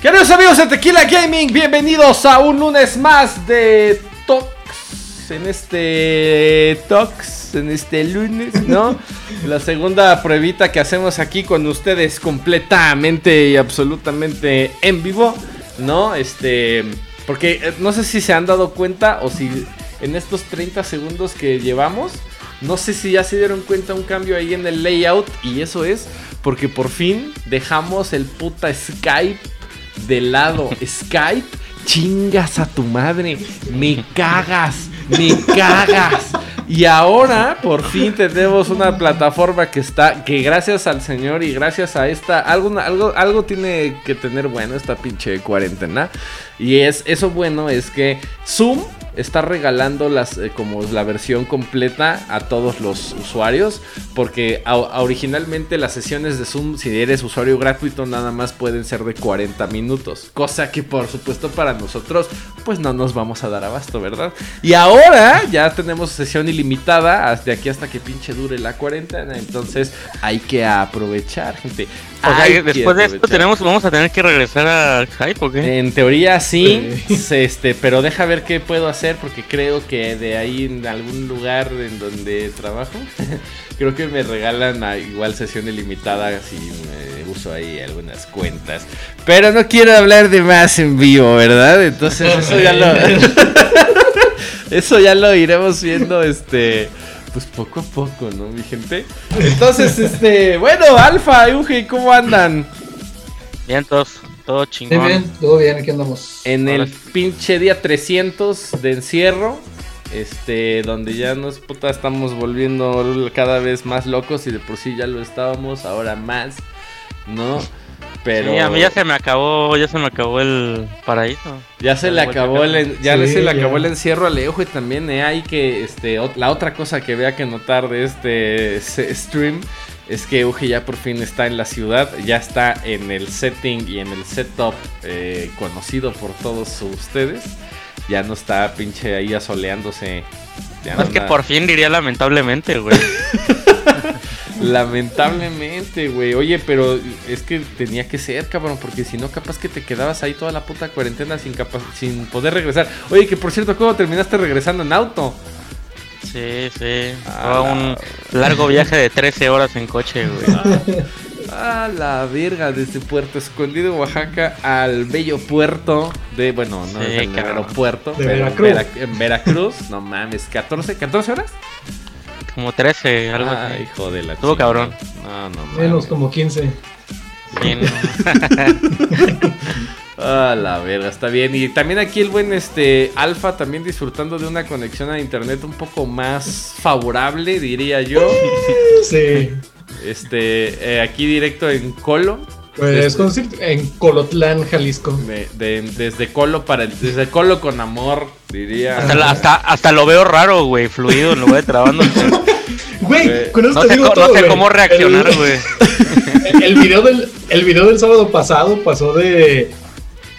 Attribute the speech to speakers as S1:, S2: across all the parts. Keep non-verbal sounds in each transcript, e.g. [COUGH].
S1: Queridos amigos de Tequila Gaming, bienvenidos a un lunes más de En este Tox, en este lunes, ¿no? [LAUGHS] La segunda pruebita que hacemos aquí con ustedes completamente y absolutamente en vivo, ¿no? Este, porque eh, no sé si se han dado cuenta o si en estos 30 segundos que llevamos, no sé si ya se dieron cuenta un cambio ahí en el layout y eso es porque por fin dejamos el puta Skype de lado. [LAUGHS] Skype, chingas a tu madre. Me cagas, me cagas. Y ahora por fin tenemos una plataforma que está, que gracias al señor y gracias a esta, algo, algo, algo tiene que tener bueno esta pinche cuarentena. Y es, eso bueno es que Zoom está regalando las eh, como la versión completa a todos los usuarios porque originalmente las sesiones de Zoom si eres usuario gratuito nada más pueden ser de 40 minutos cosa que por supuesto para nosotros pues no nos vamos a dar abasto verdad y ahora ya tenemos sesión ilimitada hasta aquí hasta que pinche dure la cuarentena entonces hay que aprovechar gente
S2: O sea, después de esto tenemos, vamos a tener que regresar a Skype, ¿o qué?
S1: En teoría sí, este, pero deja ver qué puedo hacer porque creo que de ahí en algún lugar en donde trabajo, [LAUGHS] creo que me regalan a igual sesión ilimitada si me uso ahí algunas cuentas. Pero no quiero hablar de más en vivo, ¿verdad? Entonces eso ya lo [LAUGHS] [LAUGHS] eso ya lo iremos viendo este pues poco a poco, ¿no, mi gente? [LAUGHS] Entonces, este, bueno, Alfa, Euge, ¿cómo andan?
S2: Bien, todos, todo chingón.
S3: bien, todo bien, aquí andamos.
S1: En el pinche día 300 de encierro, este, donde ya nos puta estamos volviendo cada vez más locos y de por sí ya lo estábamos, ahora más, ¿no? Pero
S2: Sí, a mí ya se me acabó, ya se me acabó el paraíso.
S1: ya se le acabó el ya
S3: Sí,
S1: se le
S3: ya.
S1: acabó el encierro a Leo y también eh, hay que este la otra cosa que vea que notar de este stream es que Euge ya por fin está en la ciudad, ya está en el setting y en el setup eh, conocido por todos ustedes. Ya no está pinche ahí asoleándose. Ya no
S2: que por fin diría lamentablemente, güey. [LAUGHS]
S1: Lamentablemente, güey. Oye, pero es que tenía que ser, cabrón, porque si no, capaz que te quedabas ahí toda la puta cuarentena sin, capa- sin poder regresar. Oye, que por cierto, ¿cómo terminaste regresando en auto?
S2: Sí, sí.
S1: Ah,
S2: Fue un largo viaje de 13 horas en coche, güey. [LAUGHS]
S1: A la verga, desde Puerto Escondido, Oaxaca, al bello puerto de, bueno, no
S2: Sí,
S1: es el aeropuerto,
S3: De
S1: pero en
S3: Veracruz.
S1: Vera- en Veracruz, no mames, 14, 14 horas.
S2: Como 13, algo
S1: Ah,
S2: así.
S1: hijo de la
S2: Estuvo cabrón.
S1: No, no.
S3: Menos como 15.
S2: Sí, no. [LAUGHS]
S1: Ah, la verga, está bien. Y también aquí el buen este Alfa también disfrutando de una conexión a internet un poco más favorable, diría yo. [LAUGHS]
S3: Sí.
S1: Este, eh, aquí directo en Colo.
S3: Pues
S1: Desde-
S3: en Colotlán, Jalisco.
S1: de- de- desde Colo para el, desde Colo con amor, diría.
S2: Hasta, la- hasta, hasta lo veo raro, güey, fluido lugar de trabándose. [LAUGHS]
S3: Güey, con eso
S2: No
S3: te
S2: sé,
S3: digo
S2: co-
S3: todo,
S2: no sé
S3: güey.
S2: cómo reaccionar, güey. [LAUGHS]
S3: El, video del, el video del sábado pasado pasó de.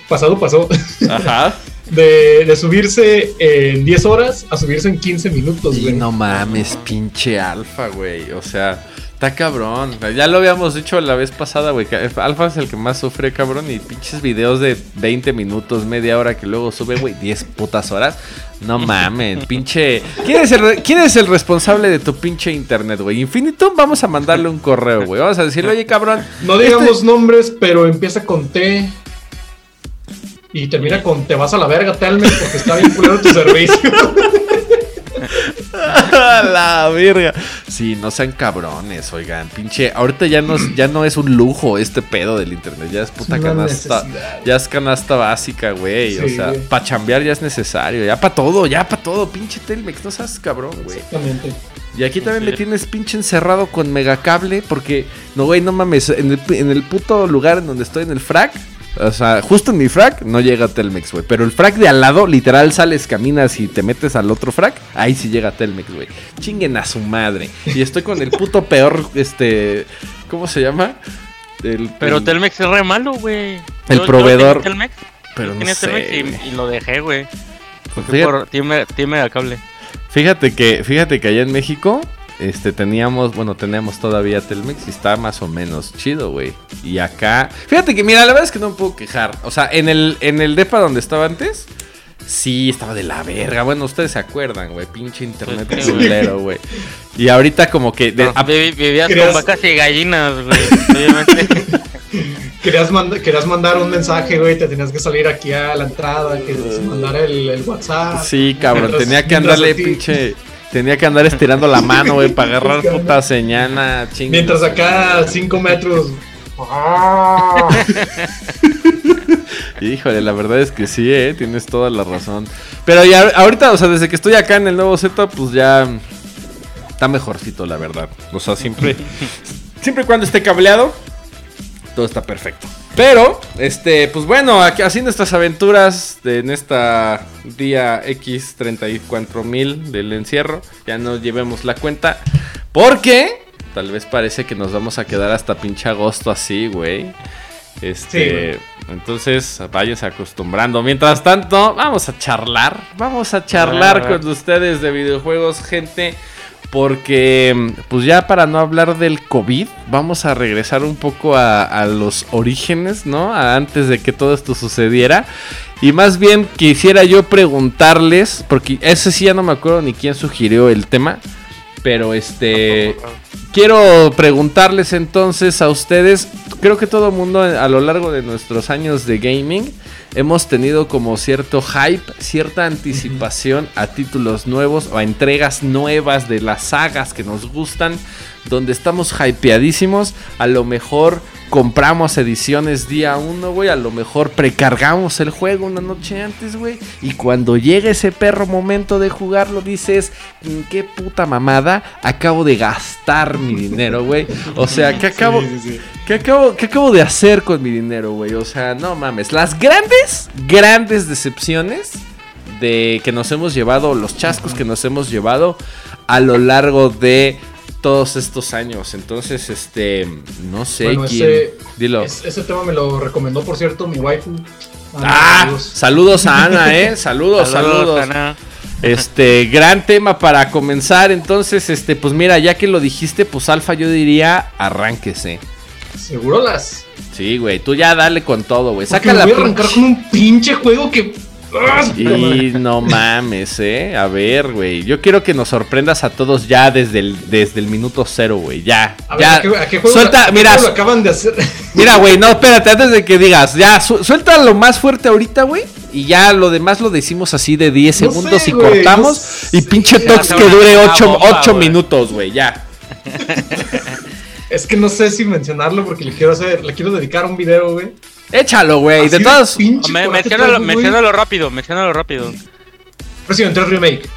S3: Pasado pasó.
S1: Ajá. [LAUGHS]
S3: De, de subirse en 10 horas a subirse en 15 minutos, güey.
S1: no mames, pinche Alfa, güey. O sea, está cabrón. Ya lo habíamos dicho la vez pasada, güey. Alfa es el que más sufre, cabrón. Y pinches videos de 20 minutos, media hora que luego sube, güey, 10 putas horas. No mames, [LAUGHS] pinche. ¿Quién es, el, re- ¿Quién es el responsable de tu pinche internet, güey? Infinitum, vamos a mandarle un correo, güey. Vamos a decirle, oye, cabrón.
S3: No digamos nombres, pero empieza con T. Y termina con te vas a la verga, Telmex, porque está bien culero tu servicio. [LAUGHS] [LAUGHS]
S1: A la verga. Sí, no sean cabrones, oigan. Pinche, ahorita ya no, es- ya no es un lujo este pedo del internet. Ya es puta
S3: Es
S1: canasta.
S3: necesidad.
S1: Ya es canasta básica, güey. O sea, para chambear ya es necesario. Ya para todo, ya para todo. Pinche Telmex, no seas cabrón, güey.
S3: Exactamente.
S1: Y aquí también me tienes pinche encerrado con megacable. Porque, no, güey, no mames. En el, en el puto lugar en donde estoy, en el frac, O sea, justo en mi frac no llega Telmex, güey. Pero el frac de al lado, literal, sales, caminas y te metes al otro frac. Ahí sí llega Telmex, güey. Chinguen a su madre. Y estoy con el puto peor, este. ¿Cómo se llama? El,
S2: Pero
S1: el-
S2: Telmex es re malo, güey.
S1: El
S2: Yo-
S1: proveedor.
S2: Telmex,
S1: Pero no sé,
S2: Telmex y- lo dejé, güey.
S1: Pues
S2: Fui
S1: fíjate-
S2: por Megacable.
S1: Fíjate que, fíjate que allá en México, este, teníamos, bueno, teníamos todavía Telmex y está más o menos chido, güey. Y acá, fíjate que, mira, la verdad es que no me puedo quejar. O sea, en el, en el depa donde estaba antes, sí, estaba de la verga. Bueno, ustedes se acuerdan, güey, pinche internet culero, güey. Y ahorita como que, de-
S2: Ah, vi- vivías
S3: ¿Creas?
S2: con vacas y gallinas, güey. Obviamente. [LAUGHS]
S3: Querías, manda- querías mandar un mensaje, güey, te tenías que salir aquí a la entrada, que se mandara el, el WhatsApp.
S1: sí, cabrón,
S3: Mientras-
S1: tenía que andarle pinche, tenía que andar estirando la mano, güey, para agarrar puta señal, nah, chingue.
S3: Mientras acá, 5 metros. [LAUGHS]
S1: Híjole, la verdad es que sí, eh, tienes toda la razón. Pero ya ahorita, o sea, desde que estoy acá en el nuevo setup, pues ya está mejorcito, la verdad. O sea, siempre, [LAUGHS] siempre y cuando esté cableado, todo está perfecto. Pero, este, pues bueno, aquí, así nuestras aventuras de, en esta día X 34.000 del encierro, ya no llevemos la cuenta. Porque tal vez parece que nos vamos a quedar hasta pinche agosto así, güey. Este, entonces váyanse acostumbrando. Mientras tanto, vamos a charlar. Vamos a charlar con ustedes de videojuegos, gente. Porque, pues ya para no hablar del COVID, vamos a regresar un poco a, a los orígenes, ¿no? A antes de que todo esto sucediera. Y más bien quisiera yo preguntarles, porque ese sí ya no me acuerdo ni quién sugirió el tema. Pero este, quiero preguntarles entonces a ustedes, creo que todo el mundo a lo largo de nuestros años de gaming hemos tenido como cierto hype, cierta anticipación a títulos nuevos o a entregas nuevas de las sagas que nos gustan, donde estamos hypeadísimos, a lo mejor compramos ediciones día uno, güey, a lo mejor precargamos el juego una noche antes, güey, y cuando llegue ese perro momento de jugarlo dices, "Mm, qué puta mamada, acabo de gastar mi dinero, güey. O sea, ¿qué acabo,
S3: Sí, sí, sí.
S1: ¿Qué acabo, qué acabo de hacer con mi dinero, güey? O sea, no mames. Las grandes, grandes decepciones de que nos hemos llevado, los chascos que nos hemos llevado a lo largo de todos estos años. Entonces, este, no sé
S3: Bueno,
S1: quién.
S3: ese-
S1: Dilo.
S3: Es- ese tema me lo recomendó, por cierto, mi waifu.
S1: Ah,
S3: saludos.
S1: saludos a Ana, eh. [LAUGHS] Saludos, saludos.
S2: Ana.
S1: Este, gran tema para comenzar. Entonces, este, pues mira, ya que lo dijiste, pues Alfa, yo diría, arránquese.
S3: Seguro las.
S1: Sí, güey, tú ya dale con todo, güey. Saca la
S3: voy a arrancar con un pinche juego que.
S1: Y no mames, eh. A ver, güey. Yo quiero que nos sorprendas a todos ya desde el, desde el minuto cero, güey. Ya.
S3: A ver. ¿a qué, a qué juego,
S1: Suelta,
S3: a qué
S1: mira,
S3: juego lo acaban de hacer? [LAUGHS]
S1: mira, güey. No, espérate, antes de que digas. Ya, su- suelta lo más fuerte ahorita, güey. Y ya lo demás lo decimos así de 10
S3: No
S1: segundos
S3: sé,
S1: y cortamos.
S3: no
S1: y
S3: sé.
S1: pinche tox que dure
S2: hacer una
S1: 8,
S2: bomba, güey.
S1: minutos, güey. Ya.
S3: Es que no sé si mencionarlo porque le quiero hacer, le quiero dedicar un video, güey.
S1: Échalo, güey. De todas.
S2: Me, menciónalo, menciónalo rápido, menciónalo rápido.
S3: Resident Evil Remake.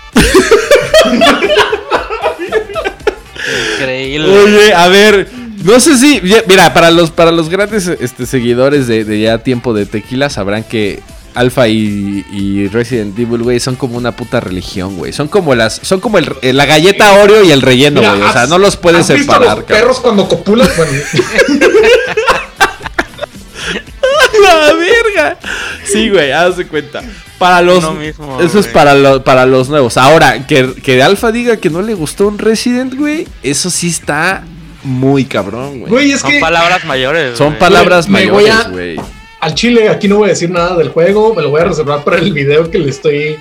S2: Increíble.
S1: Oye, a ver, no sé si, mira, para los para los grandes este, seguidores de, de ya tiempo de tequila sabrán que Alpha y, y Resident Evil, güey, son como una puta religión, güey. Son como las, son como el, eh, la galleta Oreo y el relleno, güey. O sea,
S3: ¿has-
S1: no los puedes
S3: ¿has visto
S1: separar,
S3: los
S1: cabrón.
S3: perros cuando copulan? Bueno, [LAUGHS] [LAUGHS]
S1: Sí, güey, haz de cuenta. Para los.
S2: Uno mismo,
S1: eso es para, lo- para los nuevos. Ahora, que, que Alpha diga que no le gustó un Resident, güey. Eso sí está muy cabrón, güey.
S3: güey, es
S2: Son
S3: que
S2: palabras mayores.
S1: Son
S2: güey.
S1: palabras
S3: Me voy
S1: mayores,
S3: a-
S1: güey.
S3: al chile aquí no voy a decir nada del juego, me lo voy a reservar para el video que le estoy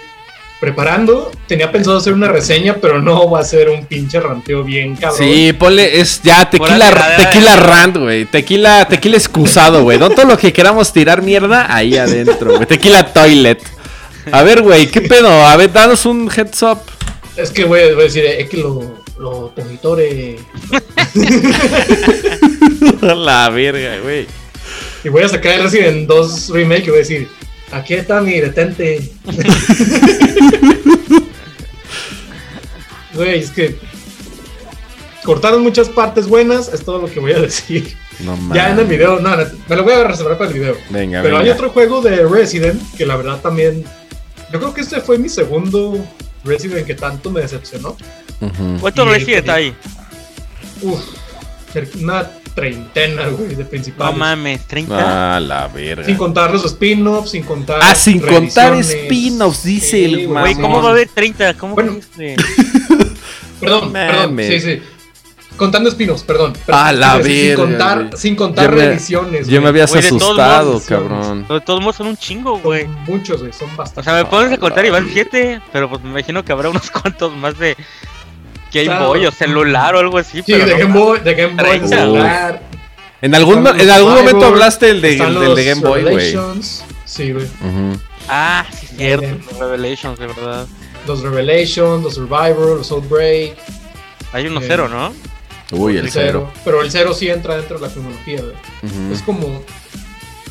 S3: preparando. Tenía pensado hacer una reseña, pero no va a ser un pinche ranteo bien cabrón.
S1: Sí, ponle, es ya tequila, tequila rant, güey. Tequila, tequila excusado, güey. No todo lo que queramos tirar mierda ahí adentro, güey. Tequila toilet. A ver, güey, ¿qué pedo? A ver, danos un heads up.
S3: Es que voy a, voy a decir, es que lo, lo monitore. [LAUGHS]
S1: La verga, güey.
S3: Y voy a sacar el Resident 2 Remake y voy a decir, aquí está mi detente. [LAUGHS] Güey, es que cortaron muchas partes buenas, es todo lo que voy a decir.
S1: No
S3: Ya en el video, no, me lo voy a reservar para el video.
S1: Venga,
S3: Pero hay otro juego de Resident que la verdad también. Yo creo que este fue mi segundo Resident que tanto me decepcionó.
S2: ¿Cuántos
S3: Y-
S2: Resident hay?
S3: Uf, una treintena, güey, de
S2: No
S3: principales.
S2: mames, 30.
S1: Ah, la verga.
S3: sin contar los spin-offs, sin contar.
S1: Ah, sin contar spin-offs, dice
S3: Sí,
S1: el
S3: güey.
S2: ¿cómo va a haber 30? ¿Cómo
S3: Bueno. [LAUGHS] Perdón, perdón, sí, sí. Contando spin-offs, perdón.
S1: Ah, la verga,
S3: Sin contar,
S1: güey.
S3: sin contar
S1: me-
S3: reediciones.
S1: Ya me habías
S2: todos
S1: asustado,
S3: modos,
S1: cabrón.
S2: De todos modos son un chingo, güey.
S3: Son muchos, güey, son
S2: O
S3: bastantes.
S2: sea, me pones a contar y van 7, pero pues me imagino que habrá unos [LAUGHS] cuantos más de Game
S3: Claro.
S2: Boy o celular o algo así.
S3: Sí,
S2: pero
S3: de
S2: no
S3: Game Boy, de Game Boy, de celular.
S1: En algún, en algún momento hablaste el de, el del
S3: los
S1: de Game Boy, güey.
S3: Sí, güey.
S2: Ah, sí, cierto.
S3: Bien.
S2: los Revelations, de verdad.
S3: Los Revelations, los Survivor, los Outbreak.
S2: Hay uno
S3: Bien.
S2: cero, ¿no?
S1: Uy, el cero.
S3: Pero el cero sí entra dentro de la cronología, güey. Es como.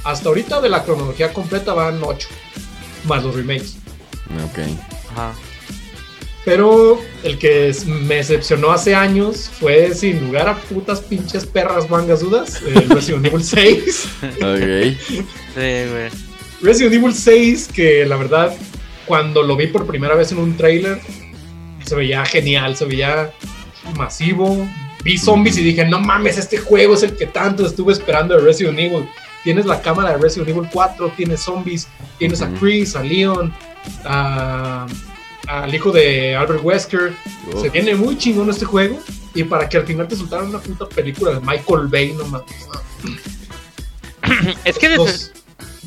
S3: Hasta ahorita de la cronología completa van 8. Más los remakes.
S1: Ok.
S2: Ajá.
S3: Pero el que me decepcionó hace años fue sin lugar a putas pinches perras mangas dudas. El Resident Evil 6.
S1: Ok.
S2: Sí, güey.
S3: Resident Evil 6, que la verdad, cuando lo vi por primera vez en un trailer, se veía genial, se veía masivo. Vi zombies y dije, no mames, este juego es el que tanto estuve esperando de Resident Evil. Tienes la cámara de Resident Evil 4, tienes zombies, tienes a. Chris, a Leon, a- al hijo de Albert Wesker. Se viene muy chingón este juego. Y para que al final te soltaran una puta película de Michael Bay, no mames.
S2: Es que desde.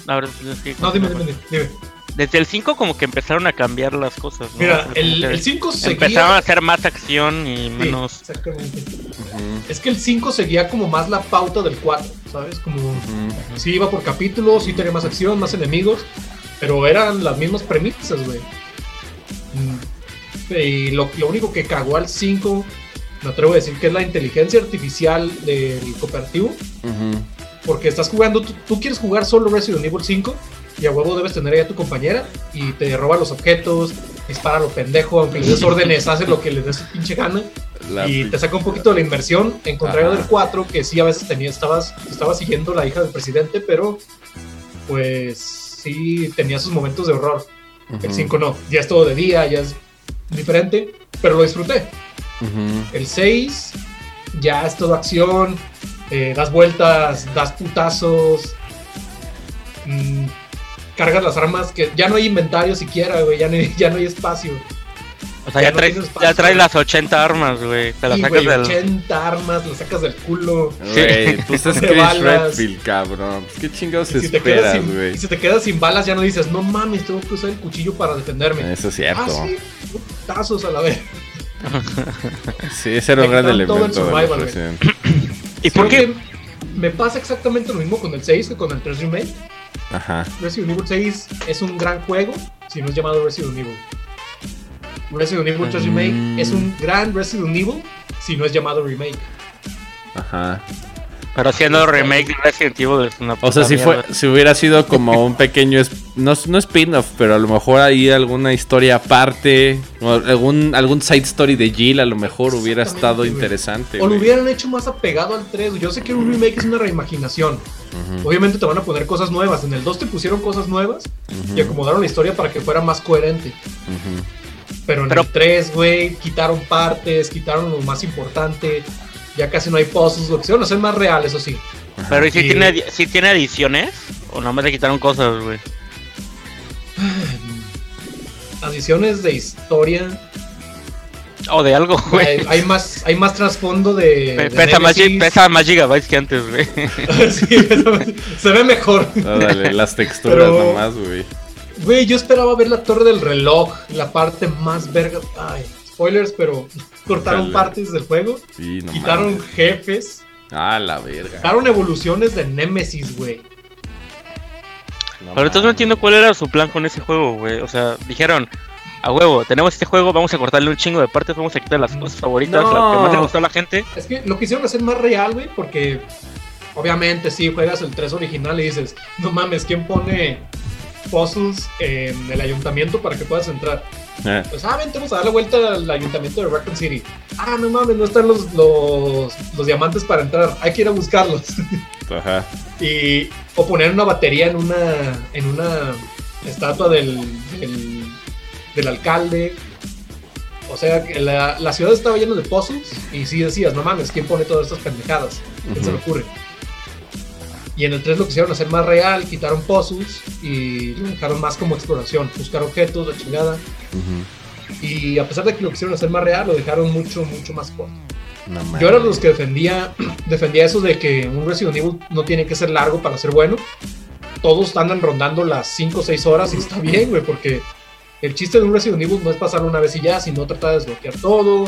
S2: A ver, es que-
S3: No, dime, dime, dime.
S2: Desde el 5 como que empezaron a cambiar las cosas, ¿no?
S3: Mira, el,
S2: como que
S3: el 5 seguía...
S2: Empezaron a hacer más acción y
S3: Sí,
S2: menos.
S3: exactamente. Es que el 5 seguía como más la pauta del 4, ¿sabes? Como
S1: Ujú.
S3: sí iba por capítulos, sí tenía más acción, más enemigos, pero eran las mismas premisas, güey. Mm. Y lo, lo único que cagó al 5, me atrevo a decir que es la inteligencia artificial del cooperativo, porque estás jugando, tú, tú quieres jugar solo Resident Evil 5 y a huevo debes tener ahí a tu compañera y te roba los objetos, dispara a lo pendejo, aunque le des [LAUGHS] órdenes, hace lo que le des pinche gana
S1: La
S3: y te saca un poquito de la inversión, en contrario
S1: Ajá.
S3: del 4, que sí a veces tenía, estabas, estabas siguiendo la hija del presidente, pero pues sí tenía sus momentos de horror. El
S1: Ujú.
S3: 5 no, ya es todo de día, ya es diferente, pero lo disfruté. El 6 ya es todo acción, eh, das vueltas, das putazos, mm, cargas las armas, que ya no hay inventario siquiera, güey, ya no, [LAUGHS] ya no hay espacio.
S2: O sea,
S3: Ya
S2: ya
S3: no
S2: traes, ya traes las 80 armas, güey. Te las
S3: Y,
S2: sacas del.
S3: 80 armas, las sacas del culo.
S1: Güey, pues es Chris. Redfield, cabrón. Pues, ¿Qué chingados
S3: Y si, te quedas
S1: esperas,
S3: sin,
S1: güey?
S3: y si te quedas sin balas, ya no dices, no mames, tengo que usar el cuchillo para defenderme.
S1: Eso es cierto.
S3: Ah, sí, putazos a la vez.
S1: Sí, ese era un gran elemento.
S3: survival. [CLEARS THROAT]
S2: ¿Y por qué?
S3: Me pasa exactamente lo mismo con el 6 que con el 3 Remake.
S1: Ajá.
S3: Resident Evil 6 es un gran juego si no es llamado Resident Evil. Resident Evil 3 Remake
S1: Mm.
S3: es un gran Resident Evil si no es llamado Remake.
S1: Ajá.
S2: Pero haciendo remake de Resident Evil es una
S1: O sea,
S2: puta
S1: si, fue, si hubiera sido como un [LAUGHS] pequeño, es- no, no spin-off, pero a lo mejor ahí alguna historia aparte, o algún, algún side story de Jill a lo mejor hubiera estado
S3: güey.
S1: interesante.
S3: O lo
S1: güey.
S3: hubieran hecho más apegado al 3. Yo sé que un remake es una reimaginación. Obviamente te van a poner cosas nuevas. En el 2 te pusieron cosas nuevas y acomodaron la historia para que fuera más coherente.
S1: ujú.
S3: Pero en
S2: Pero-
S3: el 3, güey, quitaron partes, quitaron lo más importante. Ya casi no hay puzzles, lo que hicieron hacer más real, eso sí.
S2: Pero ¿y si
S3: Y-
S2: tiene, si tiene adiciones? ¿O nada más le quitaron cosas, güey? [SIGHS]
S3: Adiciones de historia.
S2: O de algo, güey.
S3: Hay, hay más, hay más trasfondo de.
S2: Pe-
S3: de
S2: Pesa más, pesa gigabytes que antes, güey. [LAUGHS]
S3: Sí, se ve mejor.
S1: Órale, las texturas
S3: Pero-
S1: nomás, güey.
S3: Güey, yo esperaba ver la torre del reloj, la parte más verga. Ay, spoilers, pero cortaron
S1: Ojalá.
S3: partes del juego,
S1: Sí, no
S3: quitaron
S1: mames.
S3: jefes,
S1: Ah, la verga.
S3: quitaron evoluciones de Nemesis, güey.
S1: No
S2: Pero entonces no entiendo cuál era su plan con ese juego, güey. O sea, dijeron, a huevo, tenemos este juego, vamos a cortarle un chingo de partes, vamos a quitar las cosas favoritas,
S1: No.
S2: las que más le gustó a la gente.
S3: Es que lo quisieron hacer más real, güey, porque obviamente si juegas el 3 original y dices, no mames, ¿quién pone puzzles en el ayuntamiento para que puedas entrar.
S1: Eh,
S3: Pues, ah, vente, vamos a dar la vuelta al ayuntamiento de Raccoon City. Ah, no mames, no están los, los, los diamantes para entrar. Hay que ir a buscarlos. [LAUGHS]
S1: Ajá.
S3: y o poner una batería en una en una estatua del, del, del alcalde. O sea, que la, la ciudad estaba llena de puzzles y sí decías, no mames, ¿quién pone todas estas pendejadas? ¿Qué se le ocurre? Y en el 3 lo quisieron hacer más real, quitaron puzzles y lo dejaron más como exploración, buscar objetos, la chingada.
S1: Ujú.
S3: Y a pesar de que lo quisieron hacer más real, lo dejaron mucho, mucho más corto.
S1: No.
S3: Yo era de los que defendía, [CLEARS THROAT] defendía eso de que un Resident Evil no tiene que ser largo para ser bueno. Todos andan rondando las 5 o 6 horas y está bien, güey, porque el chiste de un Resident Evil no es pasarlo una vez y ya, sino tratar de desbloquear todo,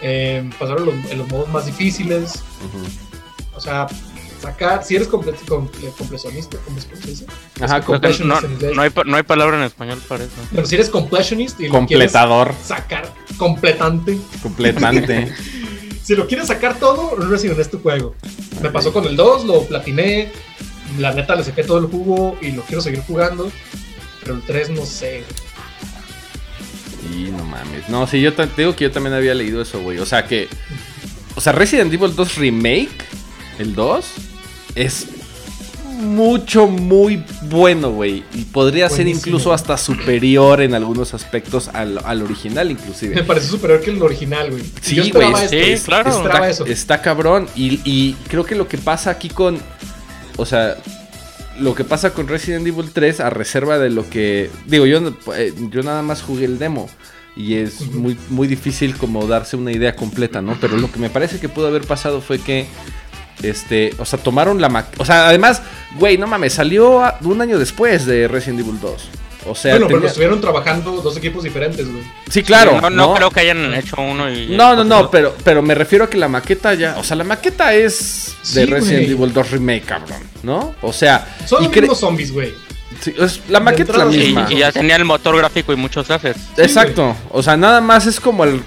S3: eh, pasarlo en los, en los modos más difíciles,
S1: Ujú.
S3: o sea, sacar, si eres comple comple completionista, ¿cómo se dice?
S1: Ajá,
S2: no,
S3: Completionist en inglés.
S2: no hay, no hay palabra en español para eso.
S3: Pero si eres completionist y lo
S1: completador,
S3: quieres sacar completante,
S1: completante. [LAUGHS]
S3: si lo quieres sacar todo, Resident Evil es tu juego. Me pasó con el 2, lo platiné. La neta le saqué todo el jugo y lo quiero seguir jugando. Pero el 3 no sé.
S1: Y no mames. No, sí, yo te digo que yo también había leído eso, güey. O sea que. O sea, Resident Evil 2 Remake, el 2, es mucho, muy bueno, güey. Y podría ser incluso hasta superior en algunos aspectos al, al original,
S3: Me
S1: inclusive.
S3: parece superior que el original, güey.
S1: Sí, güey,
S2: sí, claro.
S1: Está,
S3: eso.
S1: está cabrón. Y, y creo que lo que pasa aquí con. O sea. Lo que pasa con Resident Evil 3, a reserva de lo que. Digo, yo, no- eh, yo nada más jugué el demo. Y es muy, muy difícil como darse una idea completa, ¿no? Pero lo que me parece que pudo haber pasado fue que. Este. O sea, tomaron la maqueta. O sea, además, güey, no mames, salió un año después de Resident Evil 2. O sea,
S3: bueno, pero estuvieron trabajando dos equipos diferentes, güey.
S1: Sí, claro.
S2: no, no creo que hayan hecho uno y.
S1: No, no, no, pero, pero me refiero a que la maqueta ya. O sea, la maqueta es de
S3: Sí,
S1: Resident. Evil 2 Remake, cabrón. ¿no? O sea,
S3: Son los mismos zombies, güey.
S1: sí, es- la maqueta es la
S3: sí,
S2: Y,
S1: misma.
S2: y ya tenía el motor gráfico y muchos assets.
S1: Exacto. O sea, nada más es como el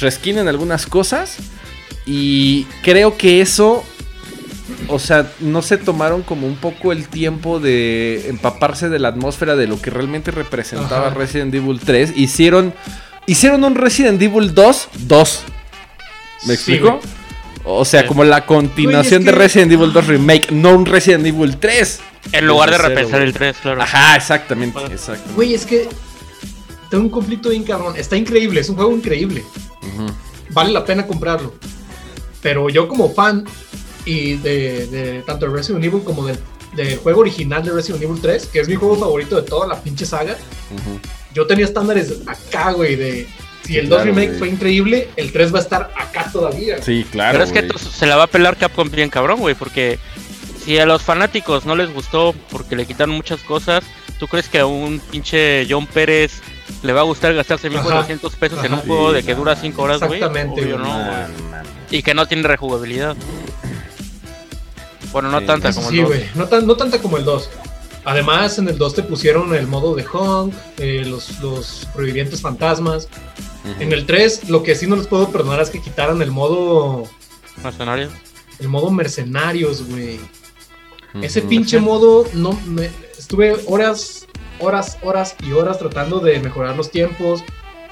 S1: reskin en algunas cosas. Y creo que eso. O sea, no se tomaron como un poco el tiempo de empaparse de la atmósfera de lo que realmente representaba
S3: Ajá.
S1: Resident Evil 3. Hicieron. Hicieron un Resident Evil 2 2. ¿Me explico? o sea,
S2: Sí.
S1: como la continuación
S3: es
S1: de
S3: que-
S1: Resident Evil 2 Remake, no un Resident Evil 3.
S2: En lugar de repensar el 3, claro.
S1: Ajá, exactamente. Exacto.
S3: Güey, es que tengo un conflicto bien cabrón. Está increíble, es un juego increíble. Vale la pena comprarlo. Pero yo como fan y de, de tanto de Resident Evil como del, del juego original de Resident Evil 3, que es mi juego favorito de toda la pinche saga, yo tenía estándares acá, güey, de... Si el 2
S1: claro,
S3: remake
S1: güey.
S3: fue increíble, el 3 va a estar acá todavía.
S1: Sí, claro.
S2: Pero es que se la va a pelar Capcom bien cabrón, güey, porque si a los fanáticos no les gustó porque le quitaron muchas cosas, ¿tú crees que a un pinche John Pérez le va a gustar gastarse 1400 pesos en un juego de que dura 5 horas, güey?
S3: Exactamente,
S2: Obvio no. Y que no tiene rejugabilidad. Bueno, no
S1: Sí.
S2: tanta como
S3: sí,
S2: el 2.
S3: güey, no, tan, no tanta como el 2. Además, en el 2 te pusieron el modo de Hong, eh, los, los fantasmas. En el 3, lo que sí no les puedo perdonar es que quitaran el modo
S2: Mercenarios.
S3: el modo mercenarios, güey. Ese pinche modo, no me, estuve horas, horas, horas y horas tratando de mejorar los tiempos,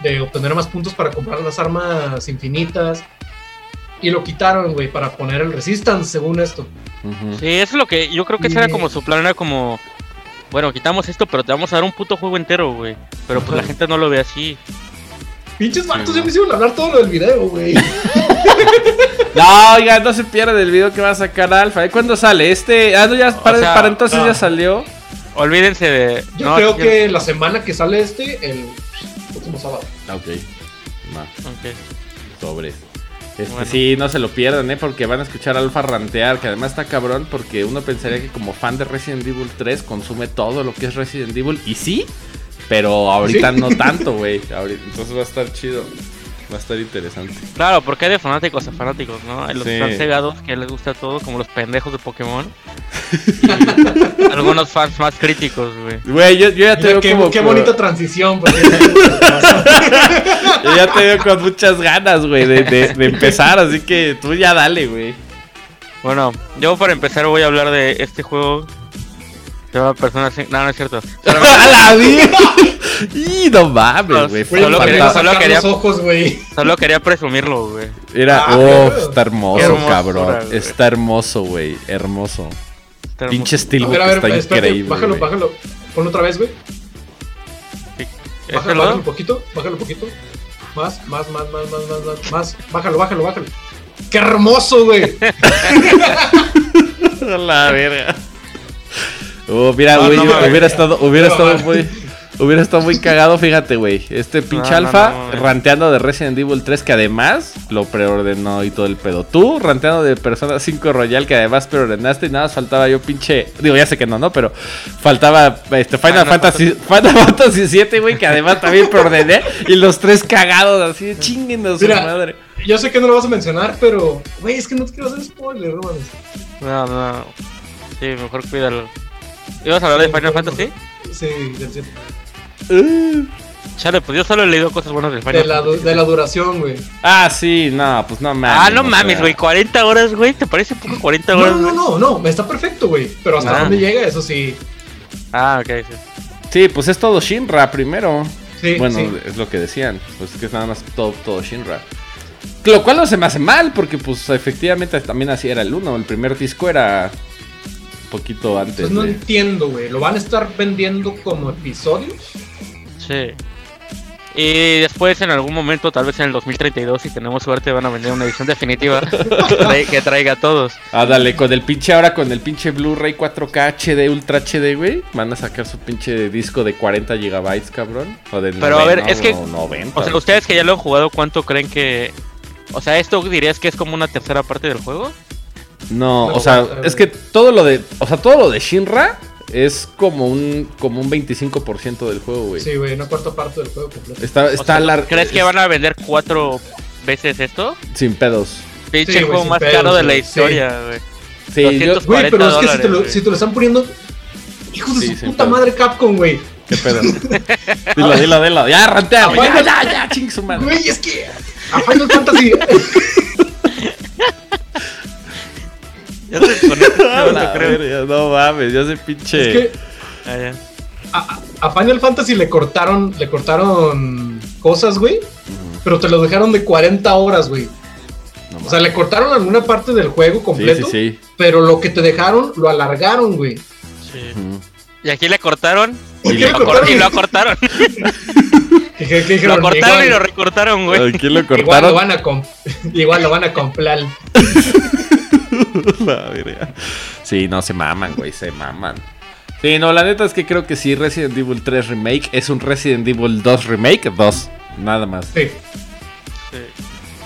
S3: de obtener más puntos para comprar las armas infinitas. Y lo quitaron, güey, para poner el Resistance, según esto.
S2: Sí, eso es lo que yo creo que ese era
S3: Y-
S2: como su plan, era como, bueno, quitamos esto, pero te vamos a dar un puto juego entero, güey. Pero pues la gente no lo ve así.
S3: Pinches vatos,
S1: Sí,
S3: ya me hicieron hablar todo lo del video, güey. [LAUGHS]
S1: No, oiga, no se pierda del video que va a sacar Alfa. ¿Eh? ¿Cuándo sale? Este. Ah, no, ya, para,
S2: sea,
S1: para entonces
S3: no.
S1: ya salió.
S2: Olvídense de...
S3: Yo
S2: no,
S3: creo
S2: yo-
S3: que la semana que sale este, el próximo sábado.
S1: Ok. Va,
S2: Ok.
S1: sobre. Este,
S2: Bueno.
S1: Sí, no se lo pierdan, ¿eh? Porque van a escuchar a Alfa rantear, que además está cabrón, porque uno pensaría que como fan de Resident Evil 3 consume todo lo que es Resident Evil. Y sí, pero ahorita
S3: ¿Sí?
S1: no [LAUGHS] tanto, güey. Entonces va a estar chido. Va a estar interesante.
S2: Claro, porque hay de fanáticos a fanáticos, ¿no? Hay los
S1: Sí.
S2: que están cegados que les gusta todo, como los pendejos de Pokémon. [LAUGHS] Y algunos fans más críticos, güey.
S1: Güey, yo, yo ya te
S3: Mira,
S1: veo
S3: qué,
S1: como.
S3: qué bonita transición. porque- [LAUGHS]
S1: Yo ya te veo con muchas ganas, güey, de, de- de empezar. Así que tú ya dale, güey.
S2: Bueno, yo para empezar voy a hablar de este juego Se llama Persona 5. No, no es cierto. [LAUGHS]
S1: ¡A la [LAUGHS] vida! ¡Y no mames, güey!
S2: Solo quería- solo quería-
S3: los ojos, güey.
S2: Solo quería presumirlo, güey.
S1: Era,
S3: Ah,
S1: oh, está hermoso,
S2: hermosura,
S1: cabrón. Está hermoso, güey. Hermoso.
S2: Está
S1: Pinche
S3: ver,
S1: está
S3: espérate,
S1: increíble.
S3: bájalo, bájalo. Ponlo otra vez, güey.
S2: ¿Este
S3: Bájalo,
S2: lo?
S3: bájalo un poquito, bájalo un poquito. Más, más, más, más, más, más, más, más. Bájalo, bájalo, bájalo. ¡Qué hermoso, güey! [LAUGHS]
S1: La verga. Oh, mira,
S2: No,
S1: güey,
S2: no mames.
S1: hubiera estado, hubiera
S3: No
S1: estado muy, Hubiera estado muy cagado, fíjate, güey. Este pinche alfa ranteando de Resident Evil 3, que además lo preordenó y todo el pedo. Tú ranteando de Persona 5 Royal, que además preordenaste y nada más faltaba yo pinche. Digo, ya sé que no, ¿no? Pero faltaba este Final, Fantasy, Final Fantasy 7, güey, que además también preordené. y los tres cagados, así de chinguen a
S3: su
S1: madre.
S3: Yo sé que no lo vas a mencionar, pero, güey, es que no te quiero hacer spoiler, hermano.
S2: No, no. Sí, mejor cuídalo. ¿Ibas a hablar de Final Fantasy?
S3: Sí, del
S1: 7. [LAUGHS]
S2: Chale, pues yo solo he leído cosas buenas del Final
S3: De la,
S2: Fantasy.
S3: de la duración, güey.
S1: Ah, sí, no, pues no mames.
S2: Ah, no mames, güey. 40 horas, güey. ¿Te parece poco 40
S3: No,
S2: horas?
S3: no, no, no, no, está perfecto, güey. Pero hasta
S2: Ah.
S3: dónde llega, eso sí.
S2: Ah, ok, sí.
S1: Sí, pues es todo Shinra primero.
S3: Sí,
S1: bueno,
S3: sí.
S1: es lo que decían. Pues es que es nada más todo, todo Shinra. Lo cual no se me hace mal, porque pues efectivamente también así era el 1. El primer disco era un poquito antes.
S3: Entonces no
S1: de-
S3: entiendo, güey. ¿Lo van a estar vendiendo como episodios?
S2: Sí. Y después, en algún momento, tal vez en el 2032, si tenemos suerte, van a vender una edición definitiva [LAUGHS] de- que traiga a todos.
S1: Ah, dale, con el pinche ahora, con el pinche Blu-ray 4K HD, Ultra HD, güey. Van a sacar su pinche disco de 40 gigabytes, cabrón. O de
S2: Pero, a ver,
S1: 90,
S2: es que-
S1: o 90.
S2: O sea, ustedes que ya lo han jugado, ¿cuánto creen que...? O sea, ¿esto dirías que es como una tercera parte del juego?
S1: No,
S3: No,
S1: o sea, es que todo lo de. O sea, todo lo de Shinra es como un, como un 25% del juego, güey.
S3: Sí, güey, una cuarta parte del juego completo.
S1: Está,
S2: O
S1: está
S2: sea, ¿Crees que van a vender cuatro veces esto?
S1: Sin pedos.
S2: Pinche
S3: Sí,
S2: juego más
S3: pedos,
S2: caro de la historia, güey.
S1: Sí, yo,
S2: 200.
S3: Güey, pero es que si
S2: 40
S3: te, lo,
S2: dólares,
S3: si te lo están poniendo. Hijos de
S1: Sí,
S3: su puta
S1: pedo.
S3: madre, Capcom, güey.
S1: ¿Qué pedo? [LAUGHS] dilo, dilo, dilo. Ya, rantea, güey. Ya, ya, ya, ching su madre.
S3: Güey, es que. A Final Fantasy. [LAUGHS]
S2: Ya se no creo. [LAUGHS]
S1: verga, No mames, ya se pinche.
S3: es que
S2: Ah, ya.
S3: a, a Final Fantasy le cortaron. Le cortaron cosas, güey. Pero te lo dejaron de 40 horas, güey.
S1: No
S3: O sea, le cortaron alguna parte del juego
S1: Sí,
S3: completo.
S1: sí, sí.
S3: Pero lo que te dejaron lo alargaron, güey.
S2: Sí. Y aquí le cortaron
S3: ¿Por
S1: Y le
S2: lo cor-
S3: cortaron?
S2: y lo cortaron. [LAUGHS]
S3: ¿Qué- qué- qué
S2: Lo
S3: dijeron?
S2: cortaron
S3: Igual-
S2: y lo recortaron, güey.
S1: Aquí lo
S3: Igual lo
S1: cortaron.
S3: van a comp- igual lo van a comprar. [LAUGHS] [LAUGHS]
S1: La verga. Sí, no, se maman, güey, se maman. Sí, no, la neta es que creo que sí, Resident Evil 3 Remake es un Resident Evil 2 Remake, 2, nada más.
S3: Sí.
S2: Sí.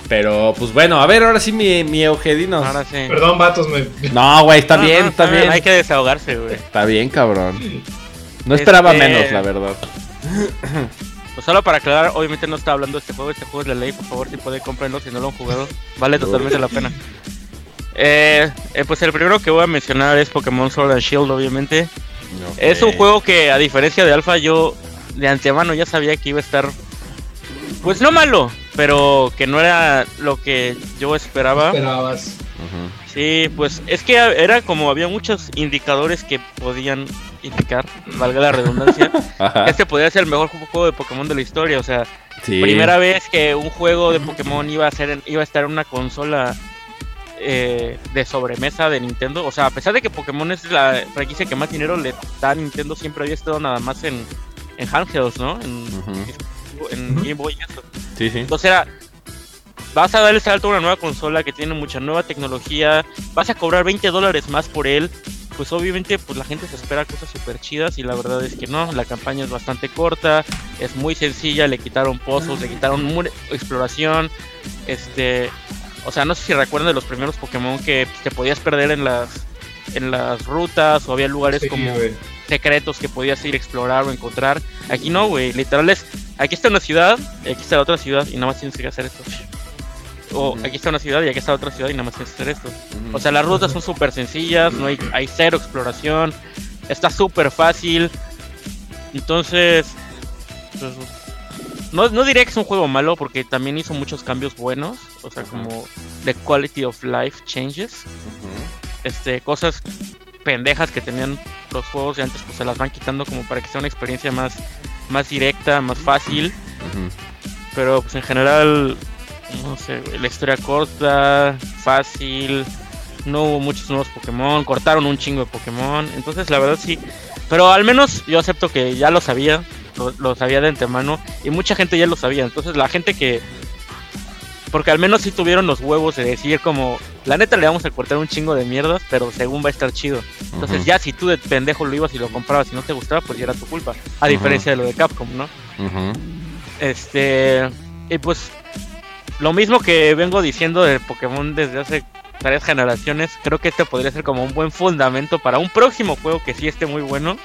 S1: Pero, pues bueno, a ver, ahora sí mi, mi Eugedinos.
S2: Ahora sí.
S3: Perdón, vatos, me.
S1: No, güey, está
S2: No,
S1: bien,
S2: no,
S1: está bien.
S2: Hay que desahogarse, güey.
S1: Está bien, cabrón. No esperaba
S2: Este-
S1: menos, la verdad. [CLEARS THROAT]
S2: Pues solo para aclarar, obviamente no está hablando de este juego, este juego es de ley, por favor, si pueden comprarlo si no lo han jugado, vale totalmente la pena. Eh, eh, pues el primero que voy a mencionar es Pokémon Sword and Shield, obviamente. Es un juego que, a diferencia de Alpha, yo de antemano ya sabía que iba a estar, pues no malo, pero que no era lo que yo esperaba.
S3: Esperabas.
S2: Sí, pues es que era como había muchos indicadores que podían indicar, valga la redundancia, [LAUGHS] que este podría ser el mejor juego de Pokémon de la historia. O sea,
S1: Sí.
S2: primera vez que un juego de Pokémon iba a ser en- iba a estar en una consola eh, de sobremesa de Nintendo. O sea, a pesar de que Pokémon es la franquicia que más dinero le da a Nintendo, siempre había estado nada más en, en handhelds, ¿no? En, en
S3: Ujú.
S2: Game Boy y eso.
S1: Sí, sí.
S2: Entonces era, vas a dar el salto a una nueva consola que tiene mucha nueva tecnología, vas a cobrar 20 dólares más por él, pues obviamente pues la gente se espera cosas súper chidas y la verdad es que no, la campaña es bastante corta, es muy sencilla, le quitaron pozos, le quitaron exploración, este, o sea, no sé si recuerdan de los primeros Pokémon que pues, te podías perder en las en las rutas o había lugares
S3: Sí,
S2: como secretos que podías ir a explorar o encontrar. Aquí no, güey. Literal es, aquí está una ciudad, y aquí está la otra ciudad y nada más tienes que hacer esto. O aquí está una ciudad y aquí está otra ciudad y nada más tienes que hacer esto. O sea, las rutas son súper sencillas, no hay, hay cero exploración, está súper fácil. Entonces, pues, no, no diría que es un juego malo porque también hizo muchos cambios buenos. O sea, como the quality of life changes. Este, cosas pendejas que tenían los juegos de antes, pues se las van quitando como para que sea una experiencia más, más directa, más fácil. Pero pues en general, no sé, la historia corta, fácil, no hubo muchos nuevos Pokémon, cortaron un chingo de Pokémon, entonces la verdad sí, pero al menos yo acepto que ya lo sabía, lo, lo sabía de antemano y mucha gente ya lo sabía, entonces la gente que... Porque al menos sí tuvieron los huevos de decir como, la neta le vamos a cortar un chingo de mierdas, pero según va a estar chido. Entonces
S1: Ujú.
S2: ya si tú de pendejo lo ibas y lo comprabas y no te gustaba, pues ya era tu culpa. A diferencia de lo de Capcom, ¿no? Este. Y pues. Lo mismo que vengo diciendo de Pokémon desde hace varias generaciones. Creo que este podría ser como un buen fundamento para un próximo juego que sí esté muy bueno.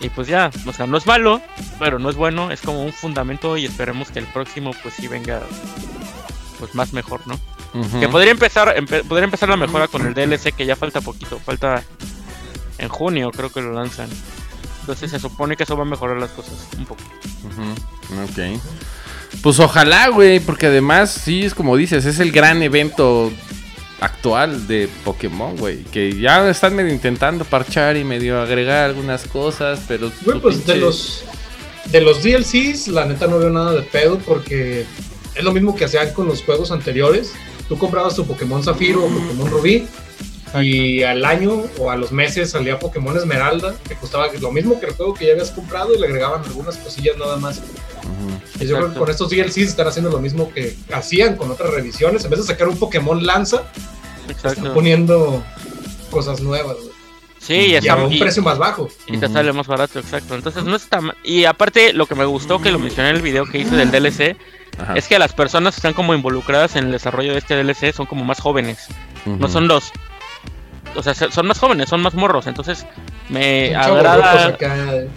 S2: Y pues ya, o sea, no es malo, pero no es bueno, es como un fundamento y esperemos que el próximo pues sí venga pues más mejor, ¿no? Que podría empezar, empe- podría empezar la mejora con el DLC que ya falta poquito, falta en junio creo que lo lanzan. Entonces se supone que eso va a mejorar las cosas un poco.
S1: Ujú, Ok. Pues ojalá, güey, porque además, sí, es como dices, es el gran evento actual de Pokémon, güey. Que ya están medio intentando parchar y medio agregar algunas cosas, pero...
S3: Güey, pues de los, de los DLCs, la neta no veo nada de pedo porque es lo mismo que hacían con los juegos anteriores. Tú comprabas tu Pokémon Zafiro o Pokémon Rubí y al año o a los meses salía Pokémon Esmeralda que costaba lo mismo que el juego que ya habías comprado y le agregaban algunas cosillas nada más. Y yo creo que con estos DLCs están haciendo lo mismo que hacían con otras revisiones. En vez de sacar un Pokémon Lanza, están poniendo cosas nuevas.
S2: Sí, y,
S3: y a
S2: está,
S3: un
S2: y-
S3: precio más bajo.
S2: y te sale más barato, exacto. Entonces no está mal. Y aparte, lo que me gustó, que lo mencioné en el video que hice del DLC,
S1: Ajá.
S2: es que las personas que están como involucradas en el desarrollo de este DLC son como más jóvenes. No son los. O sea, se- son más jóvenes, son más morros. Entonces me agrada.
S3: acá, eh.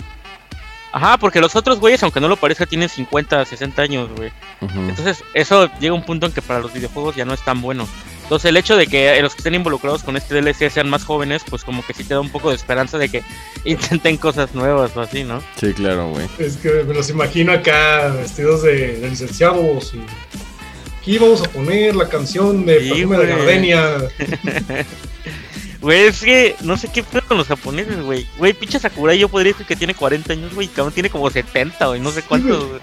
S2: Ajá, porque los otros güeyes, aunque no lo parezca, tienen 50, 60 años, güey.
S1: Ujú.
S2: Entonces, eso llega a un punto en que para los videojuegos ya no es tan bueno. Entonces, el hecho de que los que estén involucrados con este DLC sean más jóvenes, pues como que sí te da un poco de esperanza de que [LAUGHS] intenten cosas nuevas o así, ¿no?
S1: Sí, claro, güey.
S3: Es que me los imagino acá vestidos de, de licenciados y aquí vamos a poner la canción de
S2: Sí,
S3: Perfume de. Gardenia. [LAUGHS]
S2: Güey, es que no sé qué fue con los japoneses, güey. Güey, pinche Sakurai yo podría decir que tiene 40 años, güey. y Cabrón tiene como 70, güey. No sé cuántos.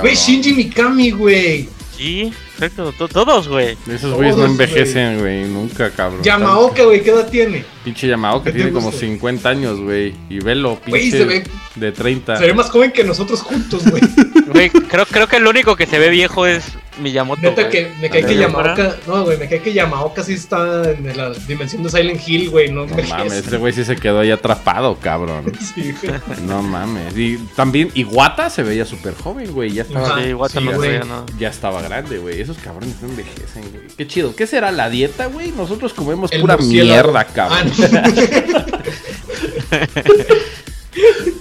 S2: Güey,
S3: Shinji Mikami, güey.
S2: Sí, exacto. to- Todos, güey.
S1: Esos güeyes no envejecen, güey, nunca, cabrón.
S3: Yamaoka, güey, ¿qué edad tiene?
S1: Pinche Yamaoka
S3: ¿Qué te
S1: tiene como
S3: gusta?
S1: 50 años, güey. Y velo,
S3: Güey,
S1: pinche
S3: se ve,
S1: de 30.
S3: se ve más joven que nosotros juntos, güey. [LAUGHS]
S2: Güey, creo, creo que el único que se ve viejo es Miyamoto.
S3: Neta que me cae que Yamaoka, no, güey, me cae que Yamaoka sí está en la dimensión de Silent Hill, güey, no
S1: No mames, ese güey sí se quedó ahí atrapado, cabrón. [LAUGHS]
S3: Sí, güey.
S1: No mames. Y también Iguata se veía súper joven, güey. Ya estaba.
S2: Sí, no sabía nada.
S1: ya estaba grande, güey. Esos cabrones no envejecen, güey. Qué chido. ¿Qué será la dieta, güey? Nosotros comemos
S3: El
S1: pura
S3: murciélago.
S1: mierda, cabrón. [LAUGHS]